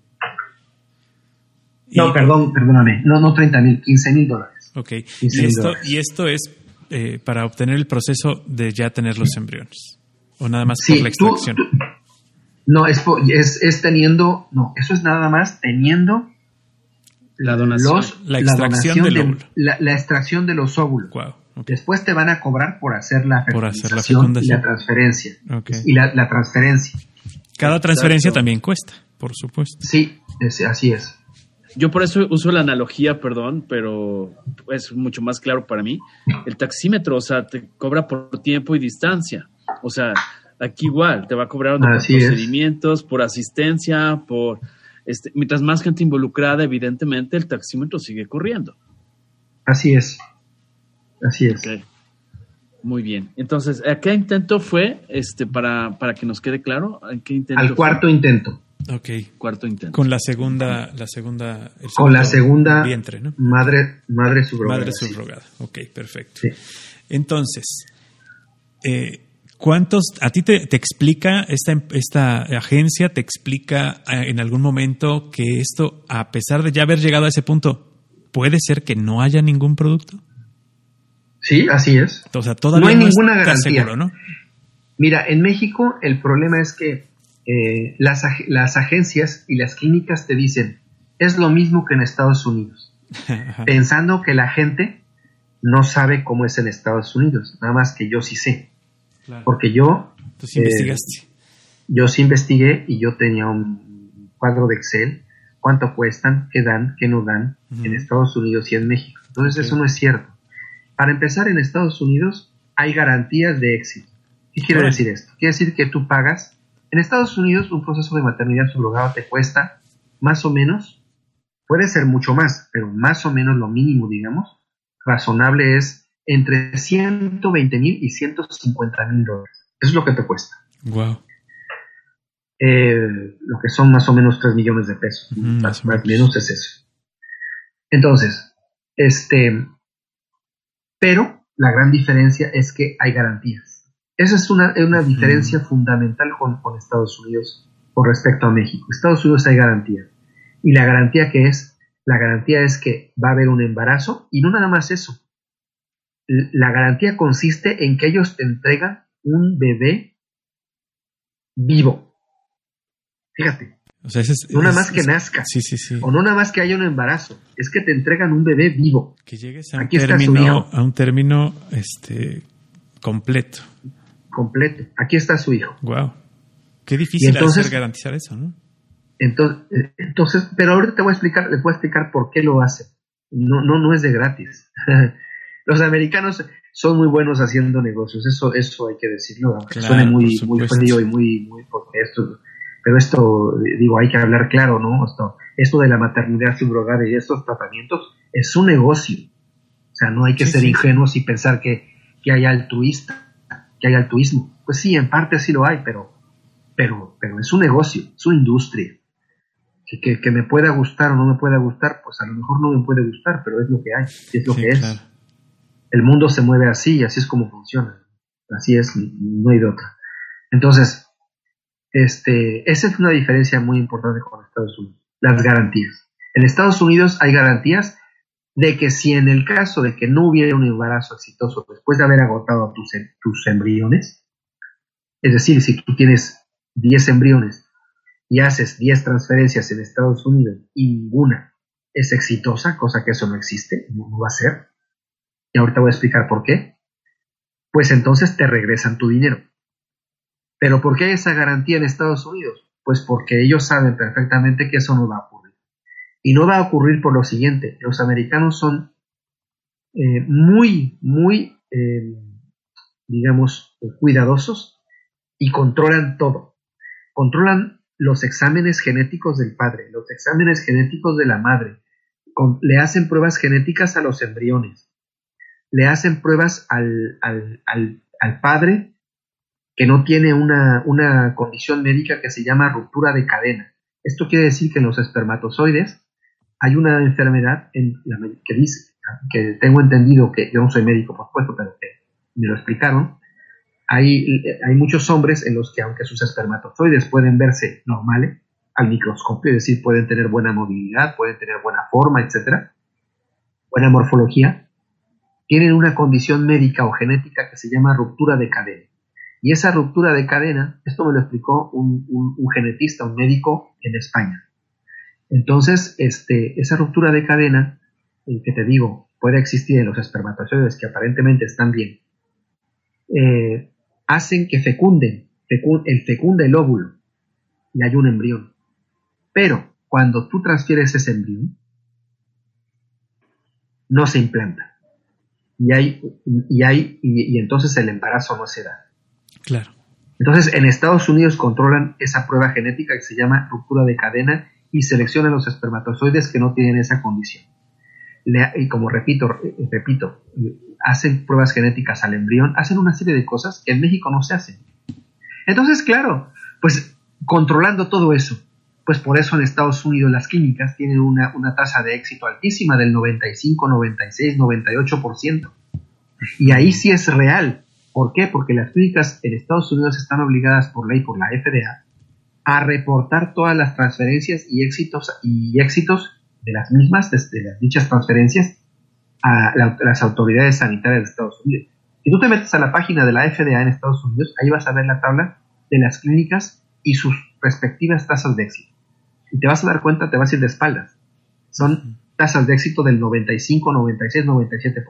D: No, perdón, perdóname. No, no 30 mil, 15 mil dólares.
C: Ok. ¿Y esto, ¿Y esto es eh, para obtener el proceso de ya tener los embriones? ¿O nada más por la extracción?
D: no, es, es, teniendo, no, eso es nada más teniendo
B: la donación.
C: la extracción
D: de, la, extracción de los óvulos. Después te van a cobrar por hacer la fecundación y la transferencia. Y la, transferencia.
C: Cada transferencia también cuesta, por supuesto.
D: Sí, así es.
B: Yo por eso uso la analogía, perdón, pero es mucho más claro para mí. El taxímetro, o sea, te cobra por tiempo y distancia. O sea, aquí igual, te va a cobrar por procedimientos, por asistencia, por... Este, mientras más gente involucrada, evidentemente, el taxímetro sigue corriendo.
D: Así es. Así es.
B: Muy bien. Entonces, ¿a qué intento fue, este, para, para que nos quede claro? qué intento
D: Al cuarto intento.
C: Ok.
B: Cuarto intento.
C: Con la segunda, la segunda.
D: Con la segunda. Vientre, ¿no? Madre, madre subrogada.
C: Madre subrogada. Ok, perfecto. Entonces, eh, ¿cuántos, a ti te, explica, esta, esta agencia te explica eh, en algún momento que esto, a pesar de ya haber llegado a ese punto, puede ser que no haya ningún producto?
D: Sí, así es.
C: O sea, todavía
D: no hay ninguna garantía.
C: Seguro, ¿no?
D: Mira, en México el problema es que eh, las, las agencias y las clínicas te dicen, es lo mismo que en Estados Unidos, pensando que la gente no sabe cómo es en Estados Unidos, nada más que yo sí sé, porque yo...
C: Eh,
D: yo sí investigué y yo tenía un cuadro de Excel, cuánto cuestan, qué dan, qué no dan en Estados Unidos y en México. Entonces eso no es cierto. Para empezar, en Estados Unidos hay garantías de éxito. ¿Qué quiere decir esto? Quiere decir que tú pagas en Estados Unidos un proceso de maternidad subrogada te cuesta más o menos, puede ser mucho más, pero más o menos lo mínimo, digamos, razonable es entre 120 mil y 150 mil dólares. Eso es lo que te cuesta.
C: Wow.
D: Eh, lo que son más o menos 3 millones de pesos. más, más menos es eso. Entonces, este, pero la gran diferencia es que hay garantías. Esa es una, diferencia fundamental con, Estados Unidos con respecto a México. Estados Unidos hay garantía. Y la garantía que es, la garantía es que va a haber un embarazo y no nada más eso. La garantía consiste en que ellos te entregan un bebé vivo. Fíjate.
C: O sea, ese es,
D: no nada
C: es-
D: más que
C: es-
D: nazca.
C: Sí, sí, sí.
D: O no nada más que haya un embarazo. Es que te entregan un bebé vivo.
C: Que llegues a un
D: Aquí está su
C: término,
D: hijo.
C: a un término este completo.
D: completo. Aquí está su hijo.
C: Wow. Qué difícil
D: entonces-
C: ha de ser garantizar eso, ¿no?
D: Entonces, entonces, pero ahorita te voy a explicar, les voy a explicar por qué lo hacen. No, no, no es de gratis. Los americanos son muy buenos haciendo negocios, eso, eso hay que decirlo, aunque
C: Claro,
D: suene muy, muy frío y muy, muy porque esto, pero esto, digo, hay que hablar claro, ¿no? Esto, esto de la maternidad subrogada y estos tratamientos es un negocio. O sea, no hay que
C: Sí,
D: ser
C: sí.
D: ingenuos y pensar que, que hay altruista, que hay altruismo. Pues sí, en parte sí lo hay, pero, pero, pero es un negocio, es una industria. Que, que, que me pueda gustar o no me pueda gustar, pues a lo mejor no me puede gustar, pero es lo que hay, es lo
C: Sí,
D: que es. El mundo se mueve así y así es como funciona. Así es, no hay de otra. Entonces, este, esa es una diferencia muy importante con Estados Unidos, las garantías. En Estados Unidos hay garantías de que si en el caso de que no hubiera un embarazo exitoso después de haber agotado tus, em- tus embriones, es decir, si tú tienes 10 embriones y haces 10 transferencias en Estados Unidos y ninguna es exitosa, cosa que eso no existe, no va a ser, y ahorita voy a explicar por qué, pues entonces te regresan tu dinero. Pero ¿por qué esa garantía en Estados Unidos? Pues porque ellos saben perfectamente que eso no va a ocurrir. Y no va a ocurrir por lo siguiente, los americanos son eh, muy, muy, eh, digamos, cuidadosos y controlan todo. Controlan los exámenes genéticos del padre, los exámenes genéticos de la madre, le hacen pruebas genéticas a los embriones, le hacen pruebas al, al, al, padre que no tiene una, una condición médica que se llama ruptura de cadena. Esto quiere decir que en los espermatozoides hay una enfermedad que dice, que tengo entendido que yo no soy médico, por supuesto, pero me lo explicaron. Hay, hay muchos hombres en los que, aunque sus espermatozoides pueden verse normales al microscopio, es decir, pueden tener buena movilidad, pueden tener buena forma, etcétera, buena morfología, tienen una condición médica o genética que se llama ruptura de cadena. Y esa ruptura de cadena, esto me lo explicó un, genetista, un médico en España. Entonces, este, esa ruptura de cadena, eh, que te digo, puede existir en los espermatozoides que aparentemente están bien, eh, hacen que fecunden, fecu- el fecunda el óvulo y hay un embrión. Pero cuando tú transfieres ese embrión, no se implanta. Y, hay, y, hay, y, y entonces el embarazo no se da.
C: Claro.
D: Entonces, en Estados Unidos controlan esa prueba genética que se llama ruptura de cadena y seleccionan los espermatozoides que no tienen esa condición. Le- y como repito, repito, hacen pruebas genéticas al embrión, hacen una serie de cosas que en México no se hacen. Entonces, claro, pues controlando todo eso, pues por eso en Estados Unidos las clínicas tienen una, una tasa de éxito altísima del 95, 96, 98%. Y ahí sí es real. ¿Por qué? Porque las clínicas en Estados Unidos están obligadas por ley, por la FDA, a reportar todas las transferencias y éxitos y éxitos de las mismas, desde las dichas transferencias, a la- las autoridades sanitarias de Estados Unidos. Si tú te metes a la página de la FDA en Estados Unidos, ahí vas a ver la tabla de las clínicas y sus respectivas tasas de éxito. Y te vas a dar cuenta, te vas a ir de espaldas. Son tasas de éxito del 95, 96, 97%.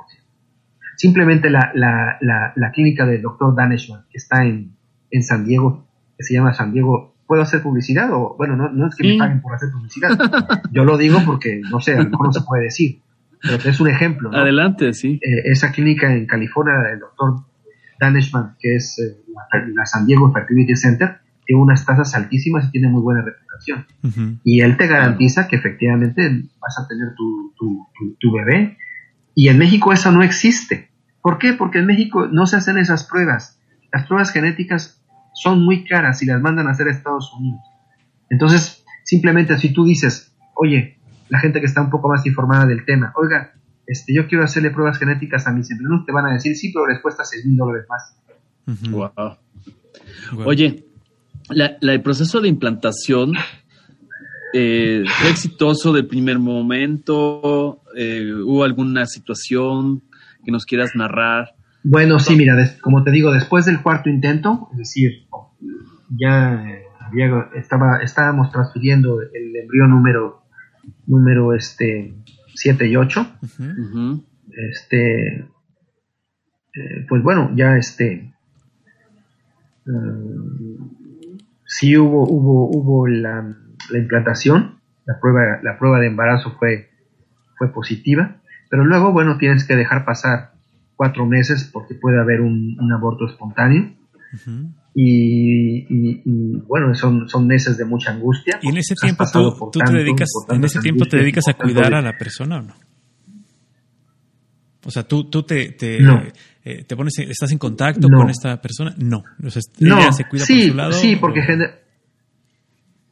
D: Simplemente la, la, la, la clínica del doctor Daneshman, que está en, en San Diego, que se llama San Diego, ¿puedo hacer publicidad? o Bueno, no, no es que me paguen por hacer publicidad. Yo lo digo porque, no sé, a lo mejor no se puede decir. Pero es un ejemplo. ¿no?
B: Adelante, sí.
D: eh, esa clínica en California, el doctor Daneshman, que es eh, la, la San Diego Fertility Center, tiene unas tasas altísimas y tiene muy buena reputación. Y él te garantiza que efectivamente vas a tener tu, tu, tu- tu bebé. Y en México eso no existe. ¿Por qué? Porque en México no se hacen esas pruebas. Las pruebas genéticas son muy caras y las mandan a hacer a Estados Unidos. Entonces, simplemente si tú dices, oye, la gente que está un poco más informada del tema, oiga, este, yo quiero hacerle pruebas genéticas a mis embriones, te van a decir, sí, pero les cuesta 6 mil dólares más.
B: Wow. Oye, la- la- el proceso de implantación eh, fue exitoso del primer momento. Eh, ¿Hubo alguna situación que nos quieras narrar?
D: Bueno, sí, mira, des- como te digo, después del cuarto intento, es decir, ya eh, estaba, estábamos transfiriendo el embrión número, número este, 7 y 8. Este, eh, pues bueno, ya este, uh, sí hubo, hubo, hubo la, la, implantación, la prueba, la prueba de embarazo fue, fue positiva, pero luego, bueno, tienes que dejar pasar cuatro meses porque puede haber un, aborto espontáneo. y, bueno, son, son meses de mucha angustia.
C: ¿Y en ese tiempo tú, te dedicas, en ese tiempo te dedicas a cuidar a la persona o no? O sea, tú, tú te, te, eh, te pones, estás en contacto con esta persona. No,
D: no. se cuida sí, por su lado. Sí, porque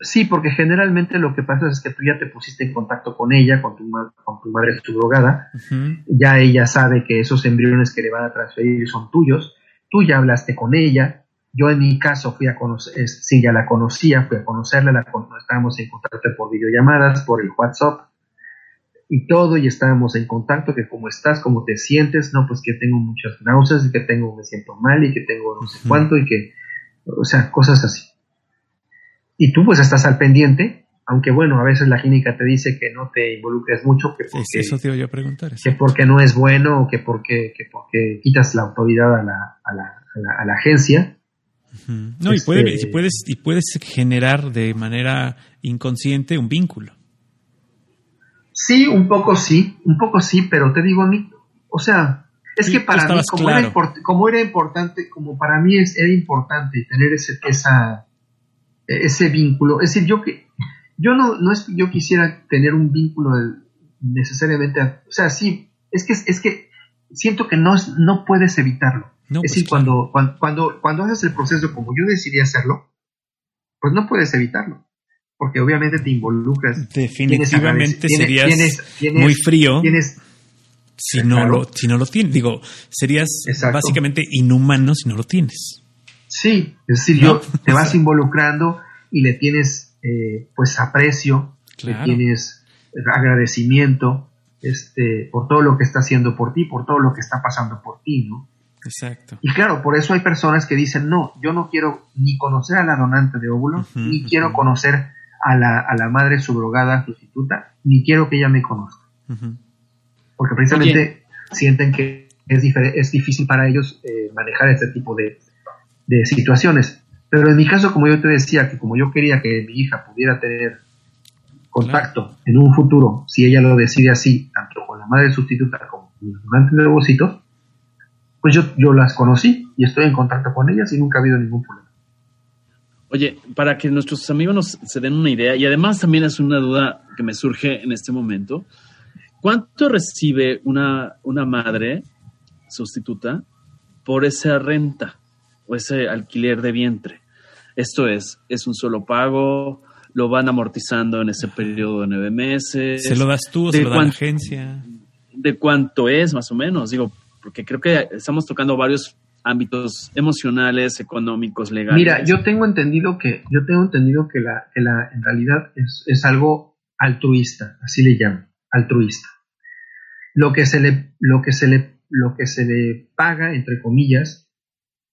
D: sí, porque generalmente lo que pasa es que tú ya te pusiste en contacto con ella, con tu, con tu madre subrogada. Ya ella sabe que esos embriones que le van a transferir son tuyos. Tú ya hablaste con ella. Yo en mi caso fui a conocer, sí, ya la conocía, fui a conocerla, la, estábamos en contacto por videollamadas, por el WhatsApp y todo y estábamos en contacto, que cómo estás, cómo te sientes, no, pues que tengo muchas náuseas y que tengo, me siento mal y que tengo no sé cuánto y que, o sea, cosas así. Y tú pues estás al pendiente, aunque bueno, a veces la clínica te dice que no te involucres mucho, que porque,
C: eso te voy a preguntar.
D: Que porque no es bueno, o que porque, que porque quitas la autoridad a la, a la, a la, agencia.
C: No, y, puede, este y, puedes, y puedes generar de manera inconsciente un vínculo.
D: Sí, un poco sí, un poco sí, pero te digo a mí, o sea, es que para mí, como, era como, era importante, como para mí es, era importante tener ese, esa, ese vínculo, es decir, yo que, yo no, no es que yo quisiera tener un vínculo necesariamente, o sea, sí, es que, es que siento que no, no puedes evitarlo. es pues decir, cuando, cuando, cuando haces el proceso como yo decidí hacerlo, pues no puedes evitarlo porque obviamente te involucras.
C: Definitivamente serías muy frío. si no, lo, si no lo tienes, digo, serías básicamente inhumano si no lo tienes.
D: Sí, es decir, yo te vas involucrando y le tienes eh, pues aprecio, le tienes agradecimiento este, por todo lo que está haciendo por ti, por todo lo que está pasando por ti, ¿no?
C: Exacto.
D: Y claro, por eso hay personas que dicen, no, yo no quiero ni conocer a la donante de óvulo, ni quiero conocer a la, a la madre subrogada sustituta, ni quiero que ella me conozca. Porque precisamente sienten que es, es difícil para ellos eh, manejar este tipo de, de situaciones. Pero en mi caso, como yo te decía, que como yo quería que mi hija pudiera tener contacto en un futuro, si ella lo decide así, tanto con la madre sustituta como con el de ovocitos, pues yo, yo las conocí y estoy en contacto con ellas y nunca ha habido ningún problema.
B: Oye, para que nuestros amigos nos se den una idea, y además también es una duda que me surge en este momento, ¿cuánto recibe una, una madre sustituta por esa renta o ese alquiler de vientre? Esto es, ¿es un solo pago? ¿Lo van amortizando en ese periodo de nueve meses?
C: ¿Se lo das tú o se lo da la agencia?
B: ¿De cuánto es más o menos? Digo, porque creo que estamos tocando varios ámbitos emocionales, económicos, legales.
D: Mira, yo tengo entendido que, yo tengo entendido que la, que la en realidad es, es algo altruista, así le llaman, altruista. Lo que se le, lo que se le, lo que se le paga, entre comillas,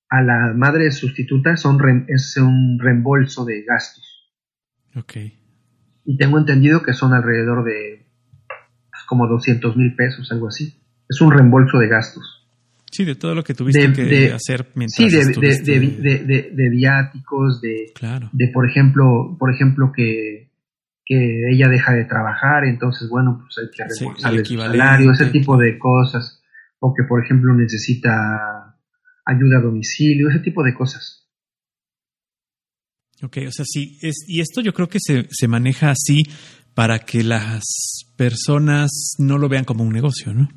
D: a la madre sustituta son es un reembolso de gastos.
C: Ok.
D: Y tengo entendido que son alrededor de pues, como 200 mil pesos, algo así. Es un reembolso de gastos.
C: Sí, de todo lo que tuviste que hacer mientras
D: Sí, de, viáticos, de, de por ejemplo, por ejemplo que, que ella deja de trabajar, entonces bueno, pues hay que reembolsarle su salario, ese tipo de cosas, o que por ejemplo necesita ayuda a domicilio, ese tipo de cosas.
C: Ok, o sea, sí, es, y esto yo creo que se, se maneja así para que las personas no lo vean como un negocio, ¿no?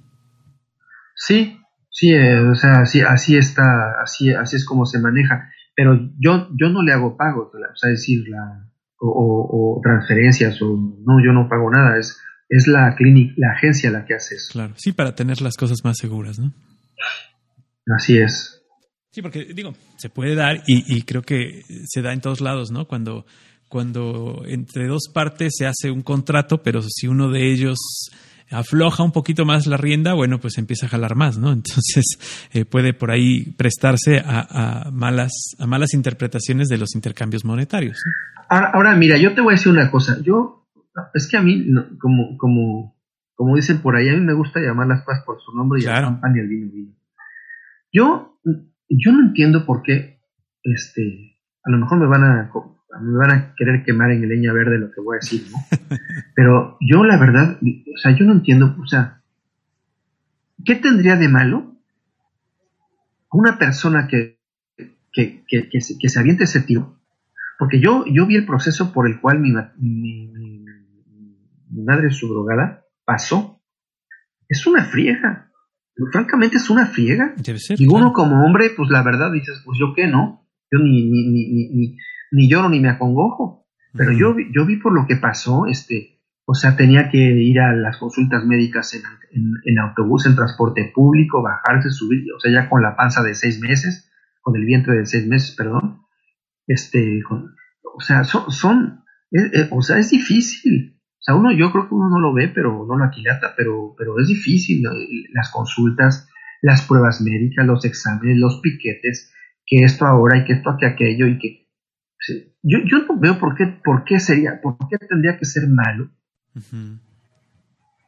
D: Sí, Sí, eh, o sea, así, así está, así, así es como se maneja. Pero yo, yo no le hago pagos, o sea, decir, la, o, transferencias, o no, yo no pago nada, es, es la clínica, la agencia la que hace eso.
C: Claro, sí, para tener las cosas más seguras, ¿no?
D: Así es.
C: Sí, porque digo, se puede dar y, y creo que se da en todos lados, ¿no? Cuando, cuando entre dos partes se hace un contrato, pero si uno de ellos afloja un poquito más la rienda, bueno, pues empieza a jalar más, ¿no? Entonces eh, puede por ahí prestarse a, malas, a malas interpretaciones de los intercambios monetarios.
D: Ahora, mira, yo te voy a decir una cosa. Yo, es que a mí, como, como, como dicen por ahí, a mí me gusta llamar las cosas por su nombre y
C: claro.
D: y el vino vino. Yo, yo no entiendo por qué, este, a lo mejor me van a me van a querer quemar en leña verde lo que voy a decir, ¿no? Pero yo la verdad, o sea, yo no entiendo, o sea, ¿qué tendría de malo una persona que, que, que, que, se, que se, aviente ese tiro? Porque yo, yo vi el proceso por el cual mi, mi, mi, mi madre subrogada pasó. Es una friega. Francamente es una friega.
C: Debe ser,
D: y uno como hombre, pues la verdad dices, pues yo qué, ¿no? Yo ni, ni, ni, ni, ni lloro ni me acongojo. Pero yo, yo vi por lo que pasó, este, o sea, tenía que ir a las consultas médicas en, en, autobús, en transporte público, bajarse, subir, o sea, ya con la panza de seis meses, con el vientre de seis meses, perdón. Este, o sea, son, son eh, o sea, es difícil. O sea, uno, yo creo que uno no lo ve, pero no lo aquilata, pero, pero es difícil. Las consultas, las pruebas médicas, los exámenes, los piquetes, que esto ahora y que esto, que aquello y que yo, yo no veo por qué, por qué sería, por qué tendría que ser malo.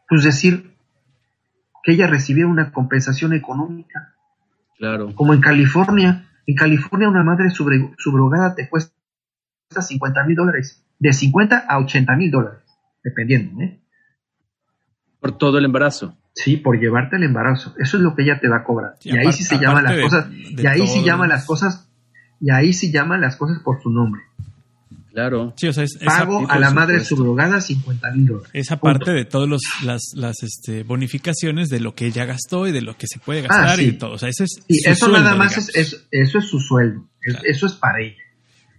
D: Pues decir que ella recibiera una compensación económica.
B: Claro.
D: Como en California. En California una madre subrogada te cuesta 50 mil dólares. De 50 a 80 mil dólares. Dependiendo, ¿eh?
B: Por todo el embarazo.
D: Sí, por llevarte el embarazo. Eso es lo que ella te va a cobrar. y, ahí sí se llaman las cosas. y ahí sí llaman las cosas y ahí sí llaman las cosas por su nombre.
B: Claro.
C: Sí, o sea, es,
D: Pago a la madre subrogada 50 mil dólares.
C: Esa parte de todas las, las este, bonificaciones de lo que ella gastó y de lo que se puede gastar ah, y todo. O sea, eso es.
D: Y eso nada más es, eso es su sueldo. Eso es para ella.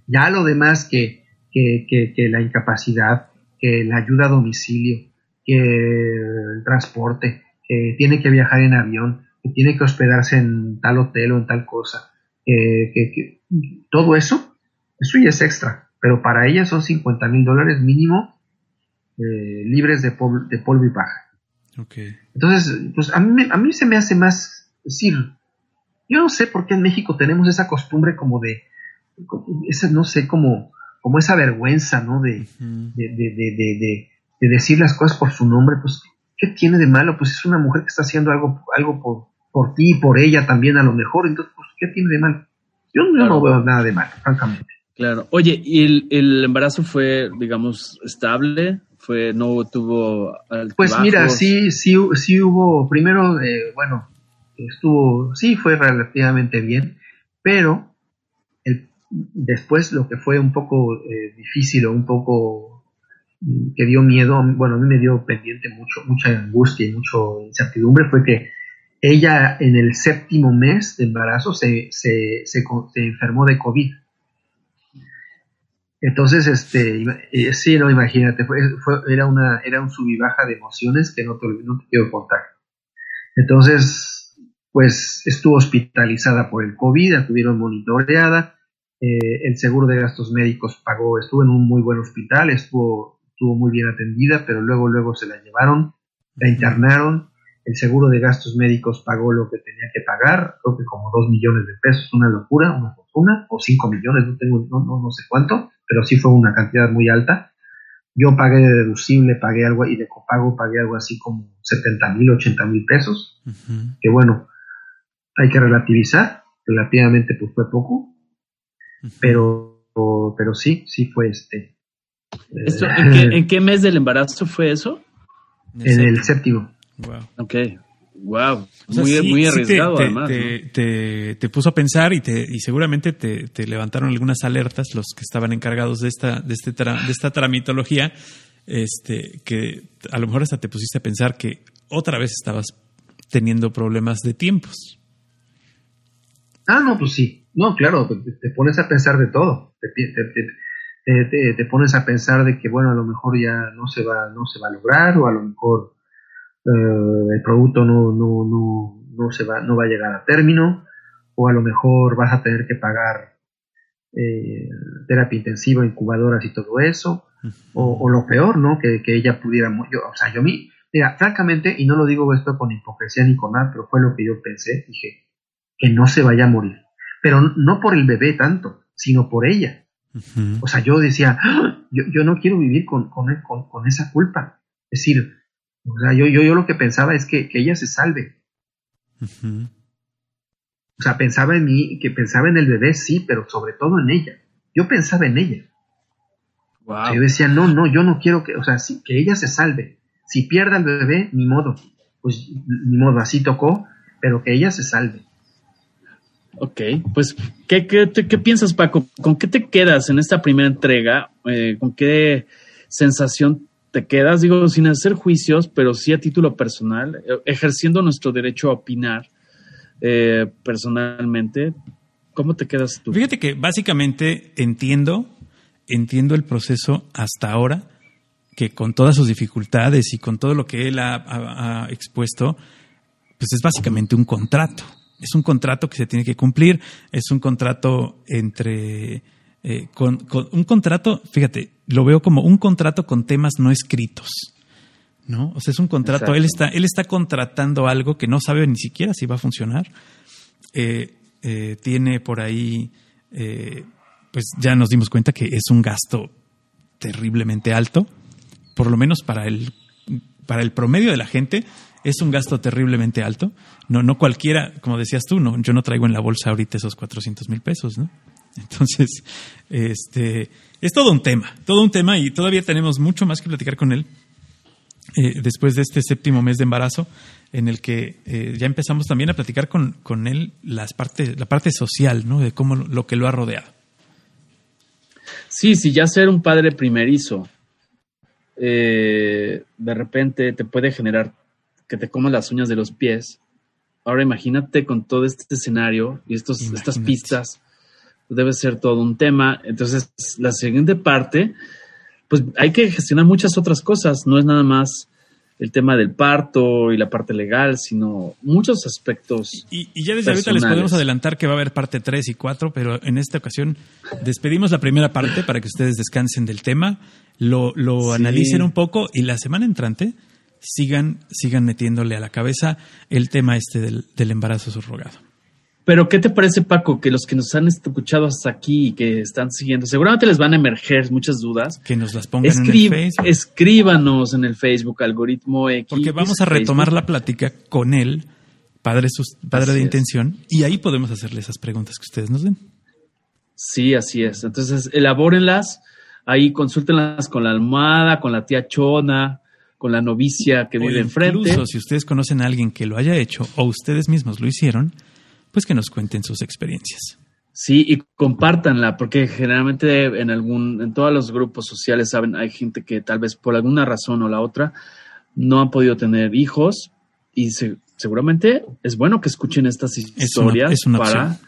D: Ya lo demás que, que, que, que, la incapacidad, que la ayuda a domicilio, que el transporte, que tiene que viajar en avión, que tiene que hospedarse en tal hotel o en tal cosa, que, todo eso, eso ya es extra, pero para ella son 50 mil dólares mínimo eh, libres de, de, polvo y paja. Entonces, pues a mí, a mí se me hace más decir, yo no sé por qué en México tenemos esa costumbre como de, esa, no sé, como, como esa vergüenza, ¿no? De, de, de, de, decir las cosas por su nombre, pues, ¿qué tiene de malo? Pues es una mujer que está haciendo algo, algo por, por ti y por ella también a lo mejor, entonces, pues, ¿qué tiene de mal? Yo, no veo nada de mal, francamente.
B: Claro. Oye, ¿y el, el embarazo fue, digamos, estable? fue no tuvo
D: pues mira sí sí sí hubo primero eh, bueno estuvo sí fue relativamente bien pero el, después lo que fue un poco eh, difícil o un poco mm, que dio miedo bueno a mí me dio pendiente mucho mucha angustia y mucho incertidumbre fue que ella en el séptimo mes de embarazo se, se, se, enfermó de COVID. Entonces, este, eh, sí, no, imagínate, fue, era, una, era un sub y baja de emociones que no te, no te quiero contar. Entonces, pues estuvo hospitalizada por el COVID, la tuvieron monitoreada, eh, el seguro de gastos médicos pagó, estuvo en un muy buen hospital, estuvo, estuvo muy bien atendida, pero luego, luego se la llevaron, la internaron, el seguro de gastos médicos pagó lo que tenía que pagar, creo que como dos millones de pesos, una locura, una fortuna, o cinco millones, no tengo, no, no, no sé cuánto, pero sí fue una cantidad muy alta. Yo pagué de deducible, pagué algo, y de copago pagué algo así como 70 mil, 80 mil pesos, que bueno, hay que relativizar, relativamente pues fue poco, pero, pero sí, sí fue este.
B: ¿en, qué, ¿En qué mes del embarazo fue eso?
D: En el séptimo.
B: Wow. Ok. Wow. muy, muy arriesgado,
C: te,
B: además.
C: Te, te, puso a pensar y, te, y seguramente te, levantaron algunas alertas los que estaban encargados de esta, de este de esta tramitología, este, que a lo mejor hasta te pusiste a pensar que otra vez estabas teniendo problemas de tiempos.
D: Ah, no, pues sí. No, claro, te, pones a pensar de todo. Te, te, pones a pensar de que, bueno, a lo mejor ya no se va, no se va a lograr o a lo mejor eh, el producto no, no, no, no, se va, no va a llegar a término, o a lo mejor vas a tener que pagar eh, terapia intensiva, incubadoras y todo eso, o, lo peor, ¿no? Que, ella pudiera, yo, o sea, yo mi, Mira, francamente, y no lo digo esto con hipocresía ni con nada, pero fue lo que yo pensé, dije, que no se vaya a morir. Pero no por el bebé tanto, sino por ella. O sea, yo decía, ¡Ah! yo, yo, no quiero vivir con, con, con, esa culpa. Es decir, o sea, yo, yo, yo lo que pensaba es que, que ella se salve. O sea, pensaba en mí, que pensaba en el bebé, sí, pero sobre todo en ella. Yo pensaba en ella. yo decía, no, no, yo no quiero que, o sea, que ella se salve. Si pierda el bebé, ni modo. Pues ni modo, así tocó, pero que ella se salve.
B: Ok, pues, ¿qué, qué, piensas, Paco? ¿Con qué te quedas en esta primera entrega? Eh, ¿Con qué sensación te quedas? Digo, sin hacer juicios, pero sí a título personal, eh, ejerciendo nuestro derecho a opinar eh, personalmente. ¿Cómo te quedas tú?
C: Fíjate que básicamente entiendo, entiendo el proceso hasta ahora, que con todas sus dificultades y con todo lo que él ha expuesto, pues es básicamente un contrato es un contrato que se tiene que cumplir, es un contrato entre... Eh, con, un contrato, fíjate, lo veo como un contrato con temas no escritos. ¿no? O sea, es un contrato, él está, él está contratando algo que no sabe ni siquiera si va a funcionar. Eh, eh, tiene por ahí, pues ya nos dimos cuenta que es un gasto terriblemente alto, por lo menos para el, para el promedio de la gente, es un gasto terriblemente alto. No, no cualquiera, como decías tú, no, yo no traigo en la bolsa ahorita esos 400 mil pesos, ¿no? Entonces, este, es todo un tema, todo un tema y todavía tenemos mucho más que platicar con él eh, después de este séptimo mes de embarazo, en el que eh, ya empezamos también a platicar con, con él las partes, la parte social, ¿no? De cómo lo que lo ha rodeado.
B: Sí, sí, ya ser un padre primerizo, eh, de repente te puede generar que te comas las uñas de los pies. Ahora imagínate con todo este escenario y estos, estas pistas, debe ser todo un tema. Entonces, la siguiente parte, pues hay que gestionar muchas otras cosas, no es nada más el tema del parto y la parte legal, sino muchos aspectos.
C: Y, ya desde ahorita les podemos adelantar que va a haber parte 3 y 4, pero en esta ocasión despedimos la primera parte para que ustedes descansen del tema, lo, lo analicen un poco y la semana entrante sigan, sigan metiéndole a la cabeza el tema este del, embarazo subrogado.
B: Pero, ¿qué te parece, Paco? Que los que nos han escuchado hasta aquí y que están siguiendo, seguramente les van a emerger muchas dudas.
C: Que nos las pongan en el Facebook.
B: Escríbanos en el Facebook, algoritmo X.
C: Porque vamos a retomar la plática con él, padre, padre de intención, y ahí podemos hacerle esas preguntas que ustedes nos den.
B: Sí, así es. Entonces, elabórenlas, ahí consúltenlas con la almohada, con la tía Chona, con la novicia que vive enfrente.
C: Incluso si ustedes conocen a alguien que lo haya hecho o ustedes mismos lo hicieron, pues que nos cuenten sus experiencias.
B: Sí, y compártanla, porque generalmente en algún, en todos los grupos sociales saben, hay gente que tal vez por alguna razón o la otra no han podido tener hijos y seguramente es bueno que escuchen estas historias para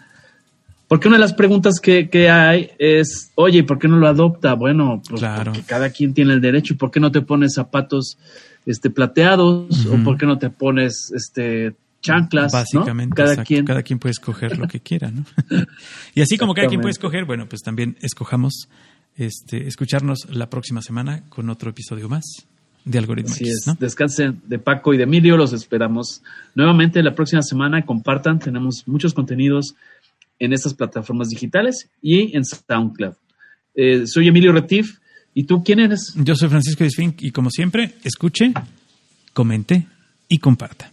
B: porque una de las preguntas que, hay es, oye, ¿por qué no lo adopta? Bueno, pues porque cada quien tiene el derecho. ¿Y por qué no te pones zapatos este, plateados? ¿O por qué no te pones este, chanclas?
C: Básicamente, cada, quien... cada quien puede escoger lo que quiera, ¿no? y así como cada quien puede escoger, bueno, pues también escojamos este, escucharnos la próxima semana con otro episodio más de Algoritmo
B: Descansen de Paco y de Emilio, los esperamos nuevamente la próxima semana. Compartan, tenemos muchos contenidos en estas plataformas digitales y en SoundCloud. Eh, soy Emilio Retif. ¿Y tú quién eres?
C: Yo soy Francisco Disfink y como siempre, escuche, comente y comparta.